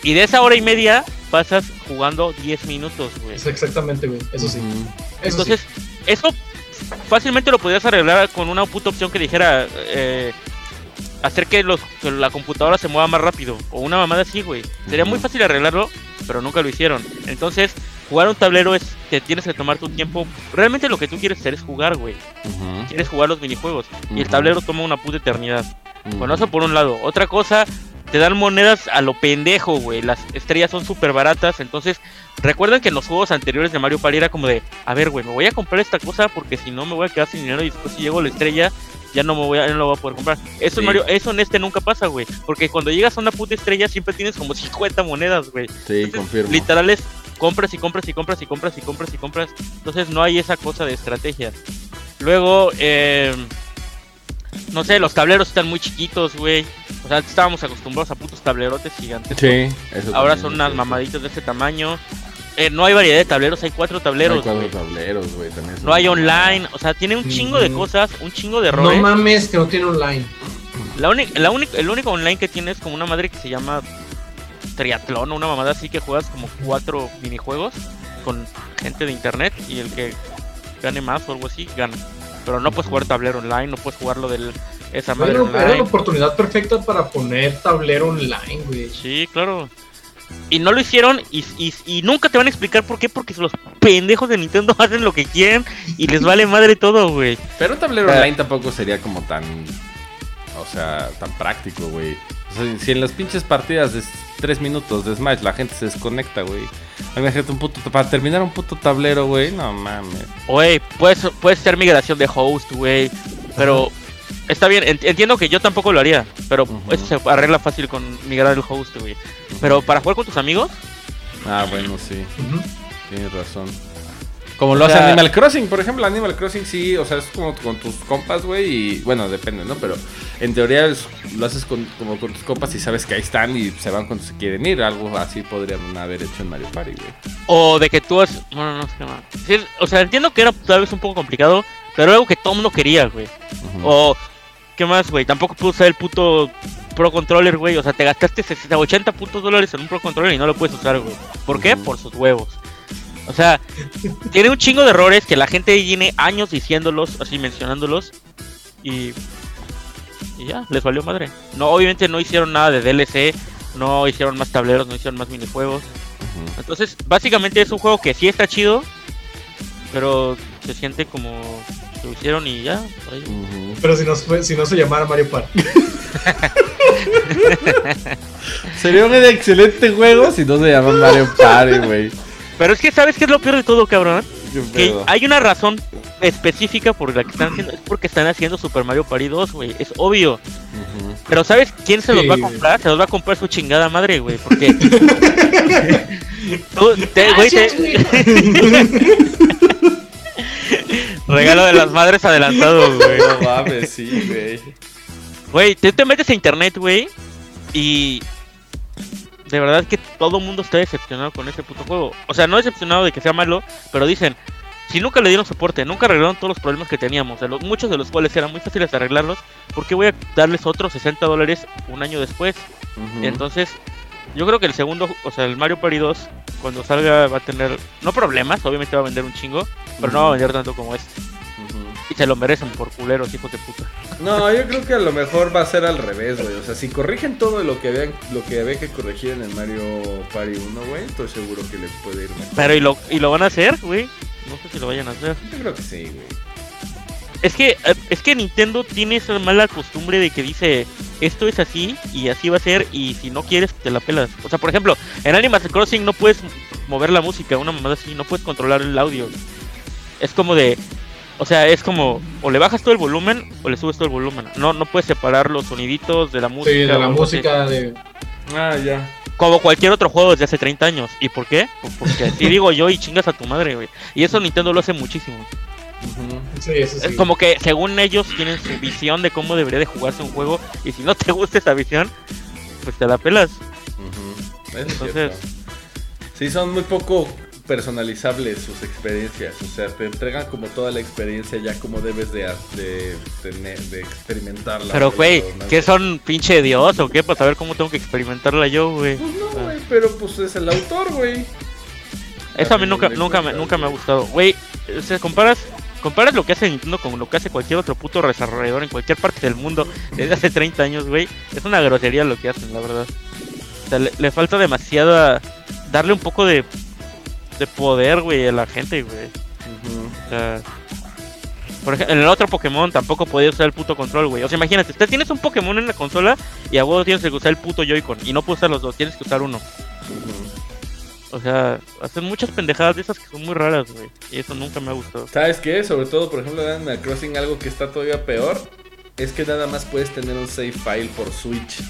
S2: Y de esa hora y media pasas jugando 10 minutos, güey.
S3: Es exactamente, güey, eso sí. Eso
S2: Entonces, eso fácilmente lo podrías arreglar con una puta opción que dijera eh, hacer que, los, que la computadora se mueva más rápido. O una mamada así, güey. Sería muy fácil arreglarlo, pero nunca lo hicieron. Entonces, jugar un tablero es que tienes que tomar tu tiempo. Realmente lo que tú quieres hacer es jugar, güey. Quieres jugar los minijuegos. Y el tablero toma una puta eternidad. Bueno, eso por un lado. Otra cosa, te dan monedas a lo pendejo, güey. Las estrellas son súper baratas. Entonces, recuerden que en los juegos anteriores de Mario Party era como de, a ver, güey, me voy a comprar esta cosa porque si no me voy a quedar sin dinero y después si llego a la estrella ya no me voy a, no lo voy a poder comprar. Eso
S1: Sí.
S2: en Mario, eso en este nunca pasa, güey. Porque cuando llegas a una puta estrella siempre tienes como [LAUGHS] 50 monedas, güey.
S1: Sí,
S2: Entonces,
S1: confirmo.
S2: Literal es compras y compras y compras y compras y compras y compras. Entonces no hay esa cosa de estrategia. Luego, eh, no sé, los tableros están muy chiquitos, güey. O sea, antes estábamos acostumbrados a putos tablerotes gigantes.
S1: Sí, eso
S2: Ahora son unas mamaditas de este tamaño. Eh, no hay variedad de tableros, hay cuatro
S1: Hay
S2: tableros,
S1: cuatro
S2: güey.
S1: tableros, güey.
S2: No hay online, o sea, tiene un chingo de cosas, un chingo de errores.
S3: No mames que no tiene online.
S2: La única, la única, el único online que tiene es como una madre que se llama triatlón o una mamada así que juegas como cuatro minijuegos con gente de internet y el que gane más o algo así gana. Pero no puedes jugar tablero online, no puedes jugarlo de esa madre
S3: Bueno, era la oportunidad perfecta para poner tablero online, güey.
S2: Sí, claro. Y no lo hicieron y, y- y nunca te van a explicar por qué, porque los pendejos de Nintendo [LAUGHS] hacen lo que quieren y les vale madre todo, güey.
S1: Pero un tablero
S2: Ah.
S1: online tampoco sería como tan. O sea, tan práctico, güey. O sea, si en las pinches partidas de 3 minutos de Smash la gente se desconecta, güey. Imagínate un puto. Para terminar un puto tablero, güey. No mames.
S2: Güey, puedes, puede ser migración de host, güey. Pero está bien, ent- entiendo que yo tampoco lo haría. Pero eso se arregla fácil con migrar el host, güey. Pero para jugar con tus amigos,
S1: Ah, bueno, sí.
S3: Ujú.
S1: Tienes razón. Como lo hace Animal Crossing, por ejemplo, Animal Crossing sí, o sea, es como con tus compas, güey, y bueno, depende, ¿no? Pero en teoría lo haces con, como con tus compas y sabes que ahí están y se van cuando se quieren ir, algo así podrían haber hecho en Mario Party, güey.
S2: o de que tú has. Bueno, no sé qué más. Sí, o sea, entiendo que era tal vez un poco complicado, pero algo que todo mundo quería, güey. O, ¿qué más, güey? Tampoco puedo usar el puto Pro Controller, güey. O sea, te gastaste 60, 80 putos dólares en un Pro Controller y no lo puedes usar, güey. ¿Por qué? Por sus huevos. O sea, tiene un chingo de errores que la gente tiene años diciéndolos, así mencionándolos. Y. Y ya, les valió madre. No, obviamente no hicieron nada de DLC, no hicieron más tableros, no hicieron más minijuegos.
S1: Ujú.
S2: Entonces, básicamente es un juego que sí está chido, pero se siente como lo hicieron y ya. por ahí.
S1: Ujú.
S3: Pero si no, fue- si no se llamara Mario Party. [LAUGHS]
S1: Sería un excelente juego si no se llama Mario Party, güey.
S2: Pero es que, ¿sabes qué es lo peor de todo, cabrón? Que hay una razón específica por la que están haciendo. Es porque están haciendo Super Mario Party 2, güey. Es obvio. Pero ¿sabes quién se los
S3: Sí,
S2: va a comprar? Se los va a comprar su chingada madre, güey. Porque. [LAUGHS] Tú, te- güey, te- [LAUGHS] Regalo de las madres adelantado, güey.
S1: No mames, sí, güey.
S2: Güey, tú te metes a internet, güey. Y. De verdad que todo el mundo está decepcionado con ese puto juego. O sea, no decepcionado de que sea malo, pero dicen. Si nunca le dieron soporte, nunca arreglaron todos los problemas que teníamos, de los, muchos de los cuales eran muy fáciles de arreglarlos, ¿por qué voy a darles otros 60 dólares un año después? Entonces, yo creo que el segundo, o sea, el Mario Party 2, cuando salga va a tener, no problemas, obviamente va a vender un chingo, pero no va a vender tanto como este. Y se lo merecen por culeros, hijos de puta.
S1: No, yo creo que a lo mejor va a ser al revés, güey. O sea, si corrigen todo lo que habían, lo que había que corregir en el Mario Party 1, güey, estoy seguro que les puede ir mejor.
S2: Pero ¿y lo, y lo van a hacer, güey? No sé si lo vayan a hacer.
S1: Yo creo que sí, güey.
S2: Es que, eh, es que Nintendo tiene esa mala costumbre de que dice, esto es así y así va a ser y si no quieres te la pelas. O sea, por ejemplo, en Animal Crossing no puedes mover la música, una mamada así, no puedes controlar el audio. Es como de, o sea, es como o le bajas todo el volumen o le subes todo el volumen. No, no puedes separar los soniditos de la música.
S3: Sí, de la
S2: así.
S3: música de.
S1: Ah, ya.
S2: Como cualquier otro juego desde hace 30 años. ¿Y por qué? Pues porque así [LAUGHS] digo yo y chingas a tu madre, güey. Y eso Nintendo lo hace muchísimo.
S3: Sí, eso sí.
S2: Es como que según ellos tienen su visión de cómo debería de jugarse un juego y si no te gusta esa visión, pues te la pelas.
S1: Es
S2: Entonces-
S1: cierto. Sí, son muy poco personalizables sus experiencias. O sea, te entregan como toda la experiencia ya como debes de, de, tener, de experimentarla.
S2: Pero güey. ¿qué son pinche dios o qué? Para saber cómo tengo que experimentarla yo, güey.
S1: Pues no, güey, pero pues es el autor, güey.
S2: Eso a mí nunca,
S1: de
S2: nunca, me, nunca me ha gustado. Güey, o sea, comparas, comparas lo que hace Nintendo con lo que hace cualquier otro puto desarrollador en cualquier parte del mundo desde hace 30 años, güey. Es una grosería lo que hacen, la verdad. O sea, le, le falta demasiada... Darle un poco de, de poder, güey, a la gente, güey.
S1: Ujú.
S2: O sea, por ejemplo, en el otro Pokémon tampoco podías usar el puto control, güey. O sea, imagínate, usted tienes un Pokémon en la consola y a huevo tienes que usar el puto Joy-Con. Y no puedes usar los dos, tienes que usar uno. O sea, hacen muchas pendejadas de esas que son muy raras, güey. Y eso nunca me ha gustado.
S1: ¿Sabes qué? Sobre todo, por ejemplo, en Animal Crossing, algo que está todavía peor es que nada más puedes tener un save file por Switch.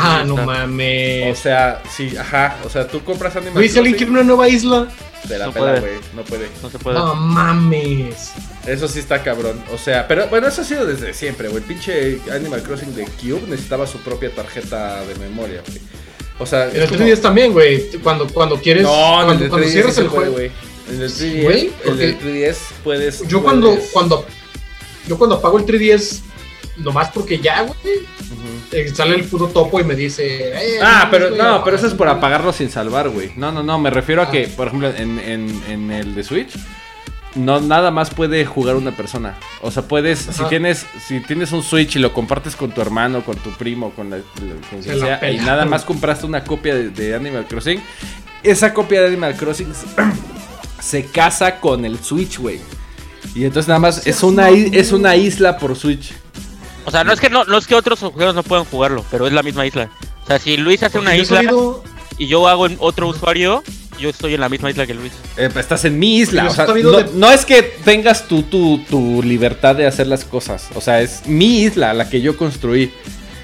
S3: Ah, no
S2: Está.
S1: O
S3: mames.
S1: sea, sí, ajá. O sea, tú compras Animal
S3: Güey, si alguien quiere
S1: Crossing,
S3: una nueva isla.
S1: te la
S2: No
S1: pela, güey. No puede.
S2: No se puede.
S3: No mames.
S1: Eso sí está cabrón. O sea, pero bueno, eso ha sido desde siempre, güey. El pinche Animal Crossing de Cube necesitaba su propia tarjeta de memoria, güey. O sea,
S3: En el
S1: es como-
S3: 3DS también, güey. Cuando, cuando quieres.
S1: No, en
S3: cuando,
S1: el de
S3: cuando
S1: 3DS
S3: cierras el juego.
S1: güey. En el 3DS,
S3: Güey,
S1: el
S3: porque-
S1: del 3DS puedes.
S3: Yo cuando,
S1: puedes-
S3: cuando. Yo cuando apago el 3DS. Nomás porque ya, güey. Sale el puto topo y me dice. "Eh,
S1: Ah, pero
S3: güey,
S1: no, pero eso es por
S3: apaga".
S1: apagarlo sin salvar, güey. No, no, no, me refiero a
S3: Ah.
S1: que, por ejemplo, en, en, en el de Switch, no nada más puede jugar una persona. O sea, puedes, si tienes, si tienes un Switch y lo compartes con tu hermano, con tu primo, con, la, con
S3: Se
S1: quien
S3: la
S1: sea, y nada más compraste una copia de, de Animal Crossing, esa copia de Animal Crossing [CLEARS THROAT] se casa con el Switch, güey. Y entonces nada más es una, es una isla por Switch.
S2: O sea, no es que no, no es que otros juegos no puedan jugarlo, pero es la misma isla. O sea, si Luis hace una isla
S3: sabido-
S2: y yo hago en otro usuario, yo estoy en la misma isla que Luis.
S1: Eh, pues, estás en mi isla. O sea,
S3: de-
S1: no es que tengas tú tu, tu libertad de hacer las cosas. O sea, es mi isla, la que yo construí.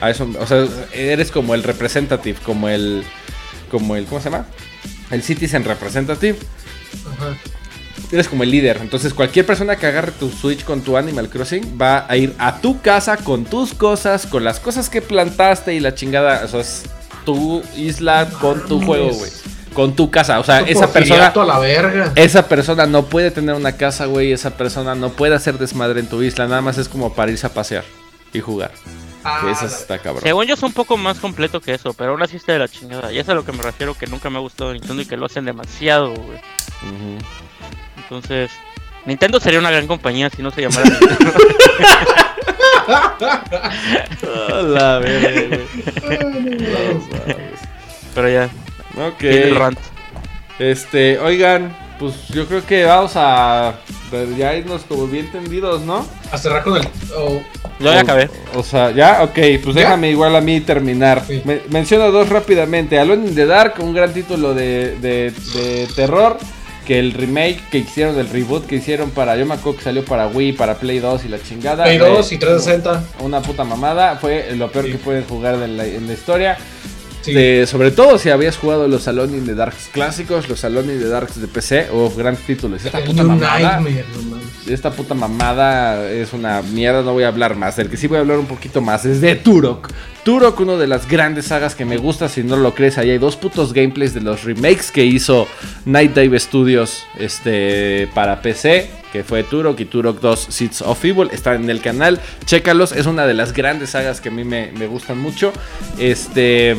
S1: A eso, o sea, eres como el representative, como el. Como el. ¿Cómo se llama? El citizen representative.
S3: Ajá.
S1: Eres como el líder. Entonces, cualquier persona que agarre tu Switch con tu Animal Crossing va a ir a tu casa con tus cosas, con las cosas que plantaste y la chingada. O sea, es tu isla con tu juego, güey. Con tu casa. O sea, esa persona.
S3: a la verga.
S1: Esa persona no puede tener una casa, güey. Esa persona no puede hacer desmadre en tu isla. Nada más es como para irse a pasear y jugar.
S3: Ah,
S1: Que eso
S3: la-
S1: está cabrón.
S2: Según yo es un poco más completo que eso, pero aún así está de la chingada. Y eso es a lo que me refiero que nunca me ha gustado Nintendo y que lo hacen demasiado, güey.
S1: Ujú.
S2: Entonces, Nintendo sería una gran compañía si no se llamara [LAUGHS] Nintendo.
S1: la verga,
S2: pero ya,
S1: Ok.
S2: rant.
S1: Este, oigan, pues yo creo que vamos a ya irnos como bien tendidos, ¿no?
S3: A cerrar con el. oh,
S2: Yo ya acabé.
S1: O sea, ya, ok, pues
S3: ¿Ya?
S1: déjame igual a mí terminar.
S3: Sí.
S1: Me- menciono dos rápidamente. Alone in the Dark, un gran título de, de- de terror. Que el remake que hicieron, el reboot que hicieron para. Yo me acuerdo que salió para Wii, para Play 2 y la chingada.
S3: Play
S1: Fue
S3: 2 y 360.
S1: Una puta mamada. Fue lo peor
S3: Sí.
S1: que pueden jugar de la- en la historia.
S3: Sí.
S1: De- sobre todo si habías jugado los Alone in the Darks clásicos, los Alone in the Darks de PC. Oh, gran título. Esta puta mamada.
S3: Nightmare, no.
S1: Esta puta mamada es una mierda, no voy a hablar más. Del que sí voy a hablar un poquito más es de Turok. Turok, una de las grandes sagas que me gusta, si no lo crees, ahí hay dos putos gameplays de los remakes que hizo Night Dive Studios este, para PC, que fue Turok y Turok 2 Seeds of Evil. Están en el canal, chécalos, es una de las grandes sagas que a mí me, me gustan mucho. Este...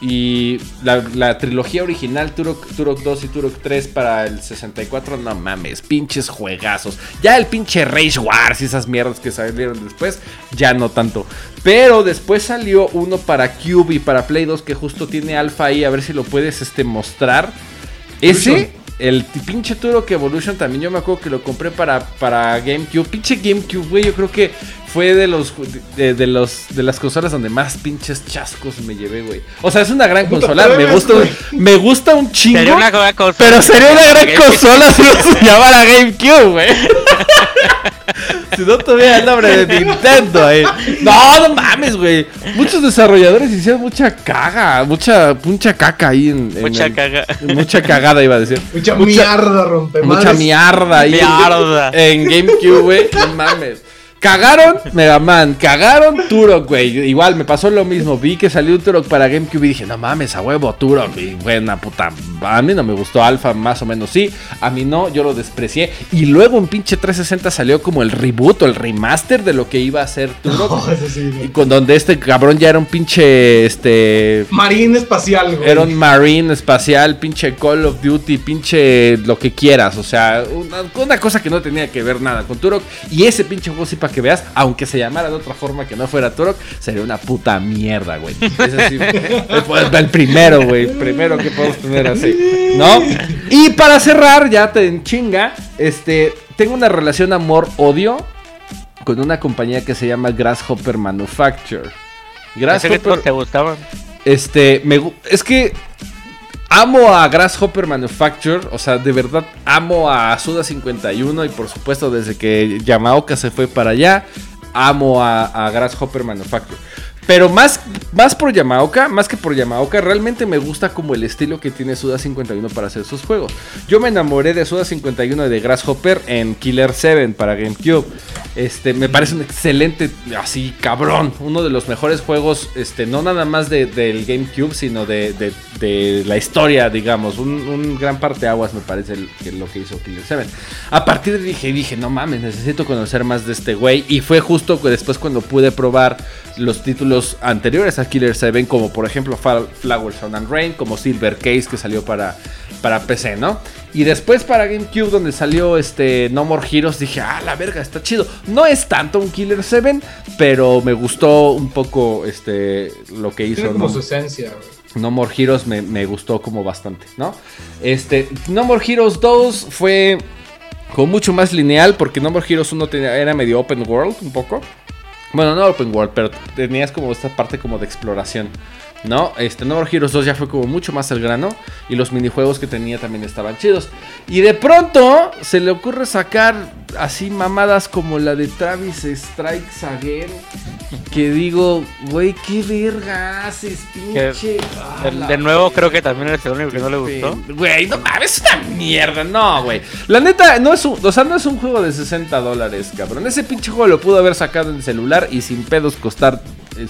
S1: Y la, la trilogía original, Turok, Turok 2 y Turok 3 para el 64, no mames, pinches juegazos. Ya el pinche Rage Wars y esas mierdas que salieron después, ya no tanto. Pero después salió uno para Cube y para Play 2 que justo tiene alfa ahí, a ver si lo puedes este, mostrar. Ese, el pinche Turok Evolution también, yo me acuerdo que lo compré para, para GameCube. Pinche GameCube, güey, yo creo que fue de los, de, de los de las consolas donde más pinches chascos me llevé, güey. O sea, es una gran
S3: Puta,
S1: consola, me gusta, me gusta un chingo.
S2: Sería una gran consola.
S1: Pero sería una gran consola si no se [LAUGHS] llamara GameCube, güey. Si no tuviera el nombre de Nintendo, eh. No, no mames, güey. Muchos desarrolladores hicieron mucha caga, mucha, mucha caca ahí en. en
S2: Mucha
S1: el-
S2: caga.
S1: Mucha cagada iba a decir.
S3: Mucha, mierda, rompe
S1: Mucha mierda ahí. en-
S2: Mierda.
S1: En, GameCube, güey. No mames. Cagaron Mega Man, cagaron Turok, güey. Igual me pasó lo mismo. Vi que salió un Turok para GameCube y dije, no mames, a huevo, Turok. Y buena puta. A mí no me gustó Alpha, más o menos sí. A mí no, yo lo desprecié. Y luego en pinche 360 salió como el reboot o el remaster de lo que iba a ser Turok. [LAUGHS]
S3: No,
S1: Y con donde este cabrón ya era un pinche. Este.
S3: Marín espacial, güey.
S1: Era un Marine espacial, pinche Call of Duty, pinche lo que quieras. O sea, una, una cosa que no tenía que ver nada con Turok. Y ese pinche juego, sí, para que veas, aunque se llamara de otra forma que no fuera Turok, sería una puta mierda, güey. Ese sí, el, el primero, güey. Primero que podemos tener así, ¿no? Y para cerrar, ya te en chinga, este, tengo una relación amor-odio con una compañía que se llama Grasshopper Manufacture.
S2: Todos te gustaban.
S1: Este, me, es que amo a Grasshopper Manufacture, o sea, de verdad amo a Suda 51 y por supuesto desde que Yamaoka se fue para allá, amo a, a Grasshopper Manufacture. Pero más, más por Yamaoka, más que por Yamaoka, realmente me gusta como el estilo que tiene Suda 51 para hacer sus juegos. Yo me enamoré de Suda 51 y de Grasshopper en Killer 7 para GameCube. Este, me parece un excelente, así cabrón, uno de los mejores juegos, este, no nada más de- del GameCube, sino de, de- la historia, digamos, un, un gran parte aguas me parece lo que hizo Killer 7. A partir de dije, dije, no mames, necesito conocer más de este güey, y fue justo después cuando pude probar los títulos anteriores a Killer 7, como por ejemplo Flower Sun and Rain, como Silver Case que salió para, para PC, ¿no? Y después para GameCube donde salió este No More Heroes, dije, ah, la verga, está chido. No es tanto un Killer 7, pero me gustó un poco este lo que hizo.
S3: Tiene como
S1: ¿no?
S3: su esencia.
S1: No More Heroes me, me gustó como bastante, ¿no? Este, No More Heroes 2 fue como mucho más lineal porque No More Heroes 1 tenía- era medio open world un poco. Bueno, no open world, pero tenías como esta parte como de exploración, ¿no? Este, No More Heroes 2 ya fue como mucho más al grano y los minijuegos que tenía también estaban chidos. Y de pronto se le ocurre sacar así mamadas como la de Travis Strikes Again. Que digo, güey, qué verga haces, pinche. Ah,
S2: El- de nuevo, creo que también eres el único que no le gustó.
S1: Güey, no mames, es una mierda, no, güey. La neta, no es un, o sea, no es un juego de 60 dólares, cabrón. Ese pinche juego lo pudo haber sacado en celular y sin pedos costar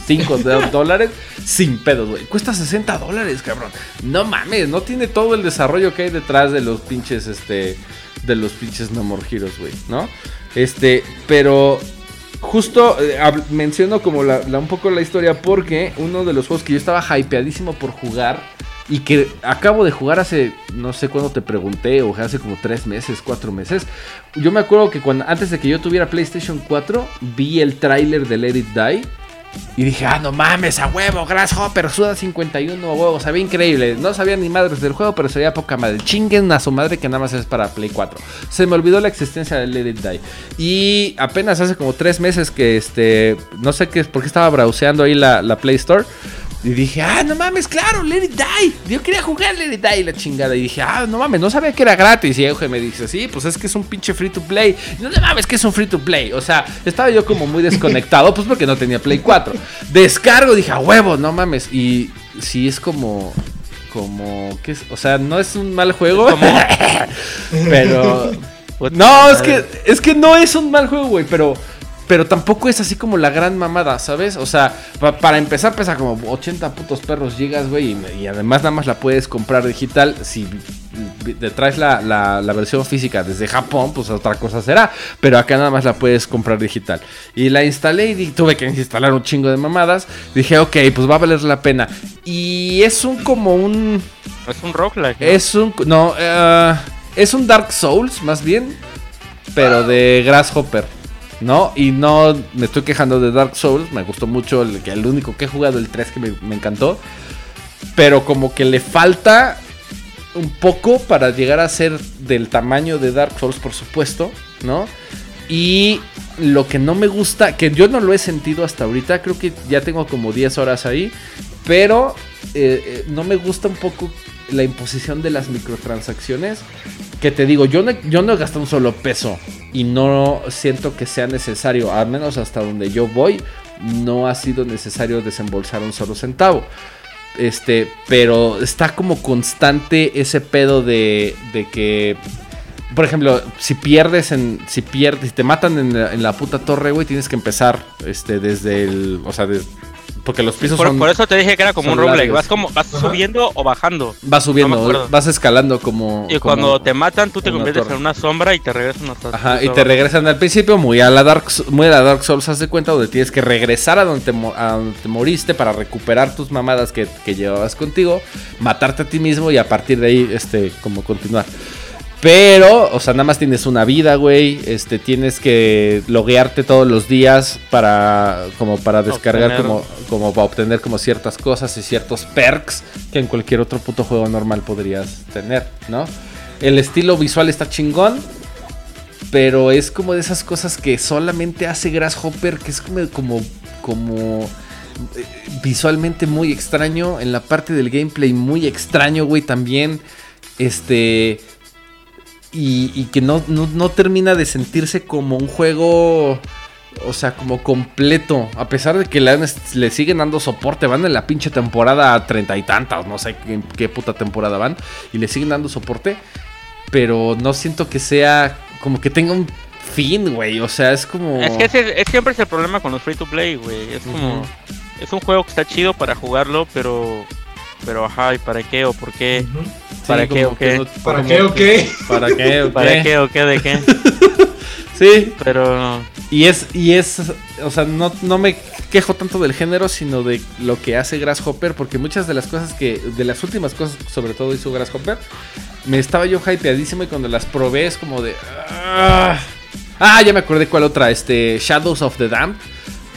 S1: 5 [LAUGHS] dólares. Sin pedos, güey. Cuesta 60 dólares, cabrón. No mames, no tiene todo el desarrollo que hay detrás de los pinches, este, de los pinches No More Heroes, güey, ¿no? Este, pero Justo eh, menciono como la, la- un poco la historia porque uno de los juegos que yo estaba hypeadísimo por jugar y que acabo de jugar hace, no sé cuándo te pregunté, o hace como tres meses, cuatro meses. Yo me acuerdo que cuando, antes de que yo tuviera PlayStation 4, vi el tráiler de Let It Die. Y dije, ah, no mames, a huevo, Grasshopper, Suda 51, a huevo, sabía increíble. No sabía ni madres del juego, pero sabía poca madre. Chinguen a su madre que nada más es para Play 4. Se me olvidó la existencia de Let It Die. Y apenas hace como tres meses que, este, no sé qué, por qué estaba browseando ahí la, la Play Store. Y dije, ah, no mames, claro, Let It Die. Yo quería jugar Let It Die, la chingada. Y dije, ah, no mames, no sabía que era gratis. Y Euge me dice, sí, pues es que es un pinche free to play. Y no no mames, que es un free to play. O sea, estaba yo como muy desconectado, pues porque no tenía Play 4. Descargo, dije, a huevo, no mames. Y sí es como. Como. ¿qué es? O sea, no es un mal juego. [LAUGHS] pero. No, es que, es que no es un mal juego, güey, pero, pero tampoco es así como la gran mamada, ¿sabes? O sea, pa- para empezar pesa como 80 putos perros gigas, güey, y, y además nada más la puedes comprar digital si te traes la, la- la versión física desde Japón, pues otra cosa será. Pero acá nada más la puedes comprar digital. Y la instalé y tuve que instalar un chingo de mamadas. Dije, ok, pues va a valer la pena. Y es un como un...
S2: Es un roguelike. ¿no?
S1: Es un... No, eh, es un Dark Souls más bien. Pero de Grasshopper. ¿No? Y no me estoy quejando de Dark Souls. Me gustó mucho. El, el único que he jugado, el 3, que me, me encantó. Pero como que le falta un poco para llegar a ser del tamaño de Dark Souls, por supuesto. ¿No? Y lo que no me gusta, que yo no lo he sentido hasta ahorita, creo que ya tengo como 10 horas ahí, pero eh, eh, no me gusta un poco la imposición de las microtransacciones. Que te digo, yo no, yo no he gastado un solo peso y no siento que sea necesario, al menos hasta donde yo voy, no ha sido necesario desembolsar un solo centavo. Este, pero está como constante ese pedo de, de que por ejemplo, si pierdes en. Si pierdes, si te matan en la, en la puta torre, güey, tienes que empezar. Este, desde el. O sea, de- porque los pisos
S2: Por,
S1: son.
S2: por eso te dije que era como un roguelike. Vas como vas
S3: Ajá.
S2: subiendo o bajando.
S1: Vas subiendo, vas escalando como.
S2: Y
S1: como-
S2: cuando te matan, tú te conviertes
S1: torre.
S2: en una sombra y te regresan hasta
S1: Ajá, y te regresan al principio muy a la Dark, muy a la Dark Souls, haz de cuenta, donde tienes que regresar a donde te, mo- a donde te moriste para recuperar tus mamadas que, que llevabas contigo, matarte a ti mismo y a partir de ahí, este, como continuar. Pero, o sea, nada más tienes una vida, güey. Este, tienes que loguearte todos los días para, como para descargar,
S2: Obtener.
S1: como, como para obtener como ciertas cosas y ciertos perks que en cualquier otro puto juego normal podrías tener, ¿no? El estilo visual está chingón. Pero es como de esas cosas que solamente hace Grasshopper, que es como, como, como eh, visualmente muy extraño. En la parte del gameplay muy extraño, güey, también. Este. Y, y que no, no, no termina de sentirse como un juego. O sea, como completo. A pesar de que le, han- le siguen dando soporte. Van en la pinche temporada treinta y tantas. No sé qué, qué puta temporada van. Y le siguen dando soporte. Pero no siento que sea. Como que tenga un fin, güey. O sea, es como.
S2: Es que ese es siempre es el problema con los free to play, güey. Es como. Es un juego que está chido para jugarlo, pero. Pero ajá, ¿y para qué o por qué? ¿para qué o qué?
S1: no-
S3: ¿Para qué o qué?
S1: ¿Para qué o
S2: ¿Para
S1: qué?
S2: qué o qué de qué? [LAUGHS]
S1: Sí,
S2: Pero.
S1: Y es, y es, o sea, no, no me quejo tanto del género, sino de lo que hace Grasshopper, porque muchas de las cosas que, de las últimas cosas, que sobre todo hizo Grasshopper, me estaba yo hypeadísimo y cuando las probé es como de... Ah, Ah, ya me acordé cuál otra, este, Shadows of the Damned,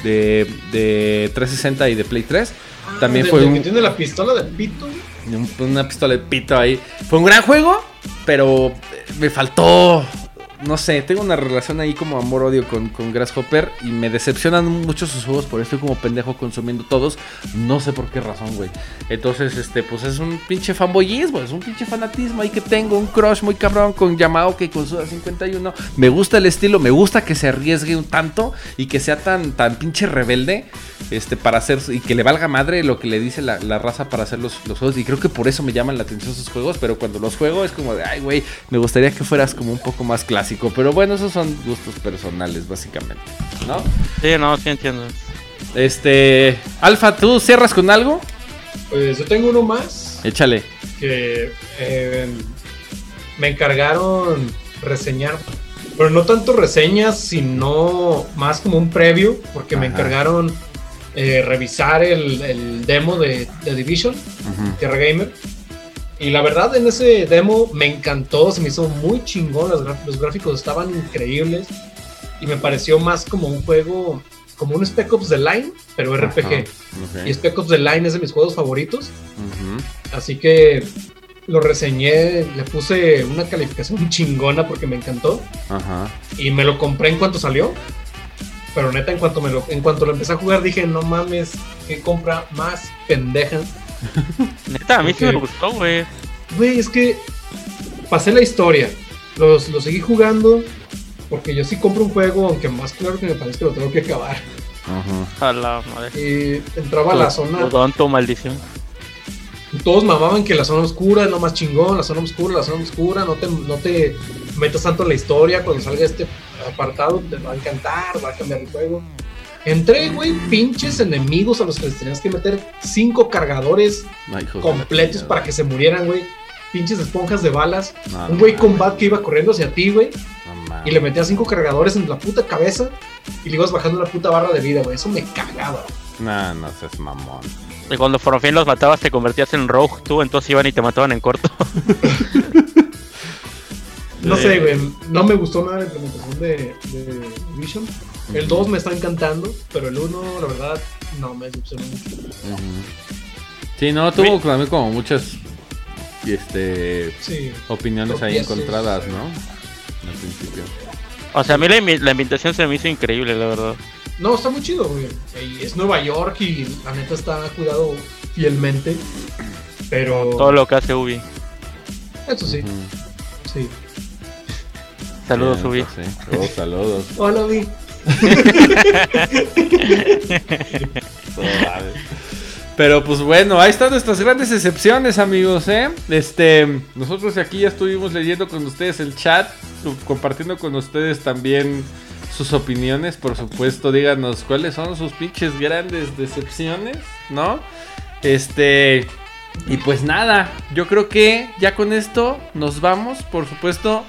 S1: de, de 360 y de Play 3. También
S3: ¿Del-
S1: fue un,
S3: que tiene la pistola de pito.
S1: un- una pistola de pito ahí. Fue un gran juego, pero me faltó. No sé, tengo una relación ahí como amor-odio con, con Grasshopper y me decepcionan mucho sus juegos, por eso estoy como pendejo consumiendo todos. No sé por qué razón, güey. Entonces, este, pues es un pinche fanboyismo, es un pinche fanatismo ahí que tengo, un crush muy cabrón con Yamaoka y con Suda 51. Me gusta el estilo, me gusta que se arriesgue un tanto y que sea tan, tan pinche rebelde, este, para hacer, y que le valga madre lo que le dice la, la raza para hacer los, los juegos. Y creo que por eso me llaman la atención sus juegos, pero cuando los juego es como de, ay, güey, me gustaría que fueras como un poco más clásico. Pero bueno, esos son gustos personales, básicamente, ¿no?
S2: Sí, no, sí entiendo.
S1: Este, Alfa, ¿tú cierras con algo?
S3: Pues yo tengo uno más
S1: Échale.
S3: que eh, me encargaron reseñar. Pero no tanto reseñas, sino más como un preview, porque me encargaron eh, revisar el, el demo de, de Division, Tierra Gamer. Y la verdad, en ese demo me encantó, se me hizo muy chingón, los, gráficos estaban increíbles. Y me pareció más como un juego, como un Spec Ops The Line, pero RPG.
S1: Ajá,
S3: Y. Spec Ops The Line es de mis juegos favoritos. Así que lo reseñé, le puse una calificación [LAUGHS] chingona porque me encantó.
S1: Ajá.
S3: Y me lo compré en cuanto salió. Pero neta, en cuanto, me lo, en cuanto lo empecé a jugar, dije, no mames, qué compra más pendeja. [LAUGHS]
S2: Neta, a mí sí me gustó, güey.
S3: Güey, es que pasé la historia. Los, lo seguí jugando. Porque yo sí compro un juego, aunque más claro que me parece que lo tengo que acabar.
S1: Ajá.
S2: A la madre.
S3: Y entraba a la zona.
S2: Odonto, maldición.
S3: todos mamaban que la zona oscura es lo más chingón, la zona oscura, la zona oscura, no te, no te metas tanto en la historia, cuando salga este apartado te va a encantar, va a cambiar el juego. Entré, güey, pinches enemigos a los que les tenías que meter cinco cargadores
S1: Ay, la
S3: completos para que se murieran, güey. pinches esponjas de balas.
S1: No,
S3: un güey
S1: no
S3: con
S1: mames.
S3: bat que iba corriendo hacia ti, güey.
S1: No.
S3: Y le metía cinco cargadores en la puta cabeza. Y le ibas bajando la puta barra de vida, güey. Eso me cagaba.
S1: No, no seas mamón.
S2: Y cuando por fin los matabas te convertías en rogue tú, entonces iban y te mataban en corto. [LAUGHS]
S3: No sé, güey. No me gustó nada la implementación de, de Vision. El 2 me está encantando, pero el 1, la verdad, no me decepcionó mucho.
S1: Ujú. Sí, no, tuvo también como muchas este
S3: Sí.
S1: opiniones ahí encontradas, ¿no? Al principio.
S2: O sea, a mí la, la invitación se me hizo increíble, la verdad.
S3: No, está muy chido, güey. Es Nueva York y la neta está cuidado fielmente. Pero.
S2: Todo lo que hace Ubi.
S3: Eso sí, sí.
S2: Saludos,
S1: Bien,
S2: Ubi.
S1: sí. Oh, saludos. [LAUGHS]
S3: Hola,
S1: vale. Pero pues bueno, ahí están nuestras grandes excepciones, amigos, ¿eh? Este, nosotros aquí ya estuvimos leyendo con ustedes el chat, co- compartiendo con ustedes también sus opiniones, por supuesto, díganos cuáles son sus pinches grandes decepciones, ¿no? Este, y pues nada, yo creo que ya con esto nos vamos, por supuesto.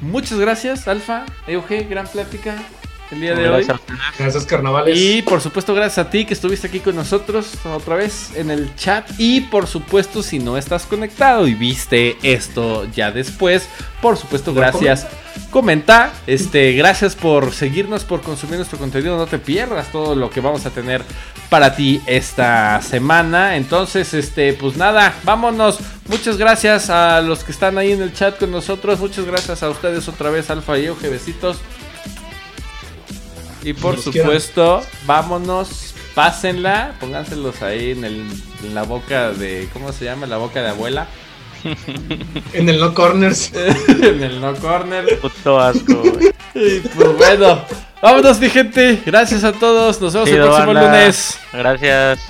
S1: Muchas gracias, Alfa, Euge, gran plática el día de hoy.
S2: Gracias,
S3: carnavales.
S1: Y por supuesto, gracias a ti que estuviste aquí con nosotros otra vez en el chat. Y por supuesto, si no estás conectado y viste esto ya después, por supuesto, gracias. Comenta, este, gracias por seguirnos, por consumir nuestro contenido. No te pierdas todo lo que vamos a tener para ti esta semana. Entonces, este, pues nada, vámonos. Muchas gracias a los que están ahí en el chat con nosotros. Muchas gracias a ustedes otra vez, Alfa y Euge. Besitos. Y por supuesto, vámonos, pásenla, pónganselos ahí en, el, en la boca de, ¿cómo se llama? La boca de abuela.
S3: En el No Corners. [LAUGHS]
S1: en el no corner.
S2: Puto asco, [LAUGHS] güey.
S1: Y pues bueno, vámonos mi gente, gracias a todos, nos vemos el próximo
S2: banda.
S1: lunes.
S2: Gracias.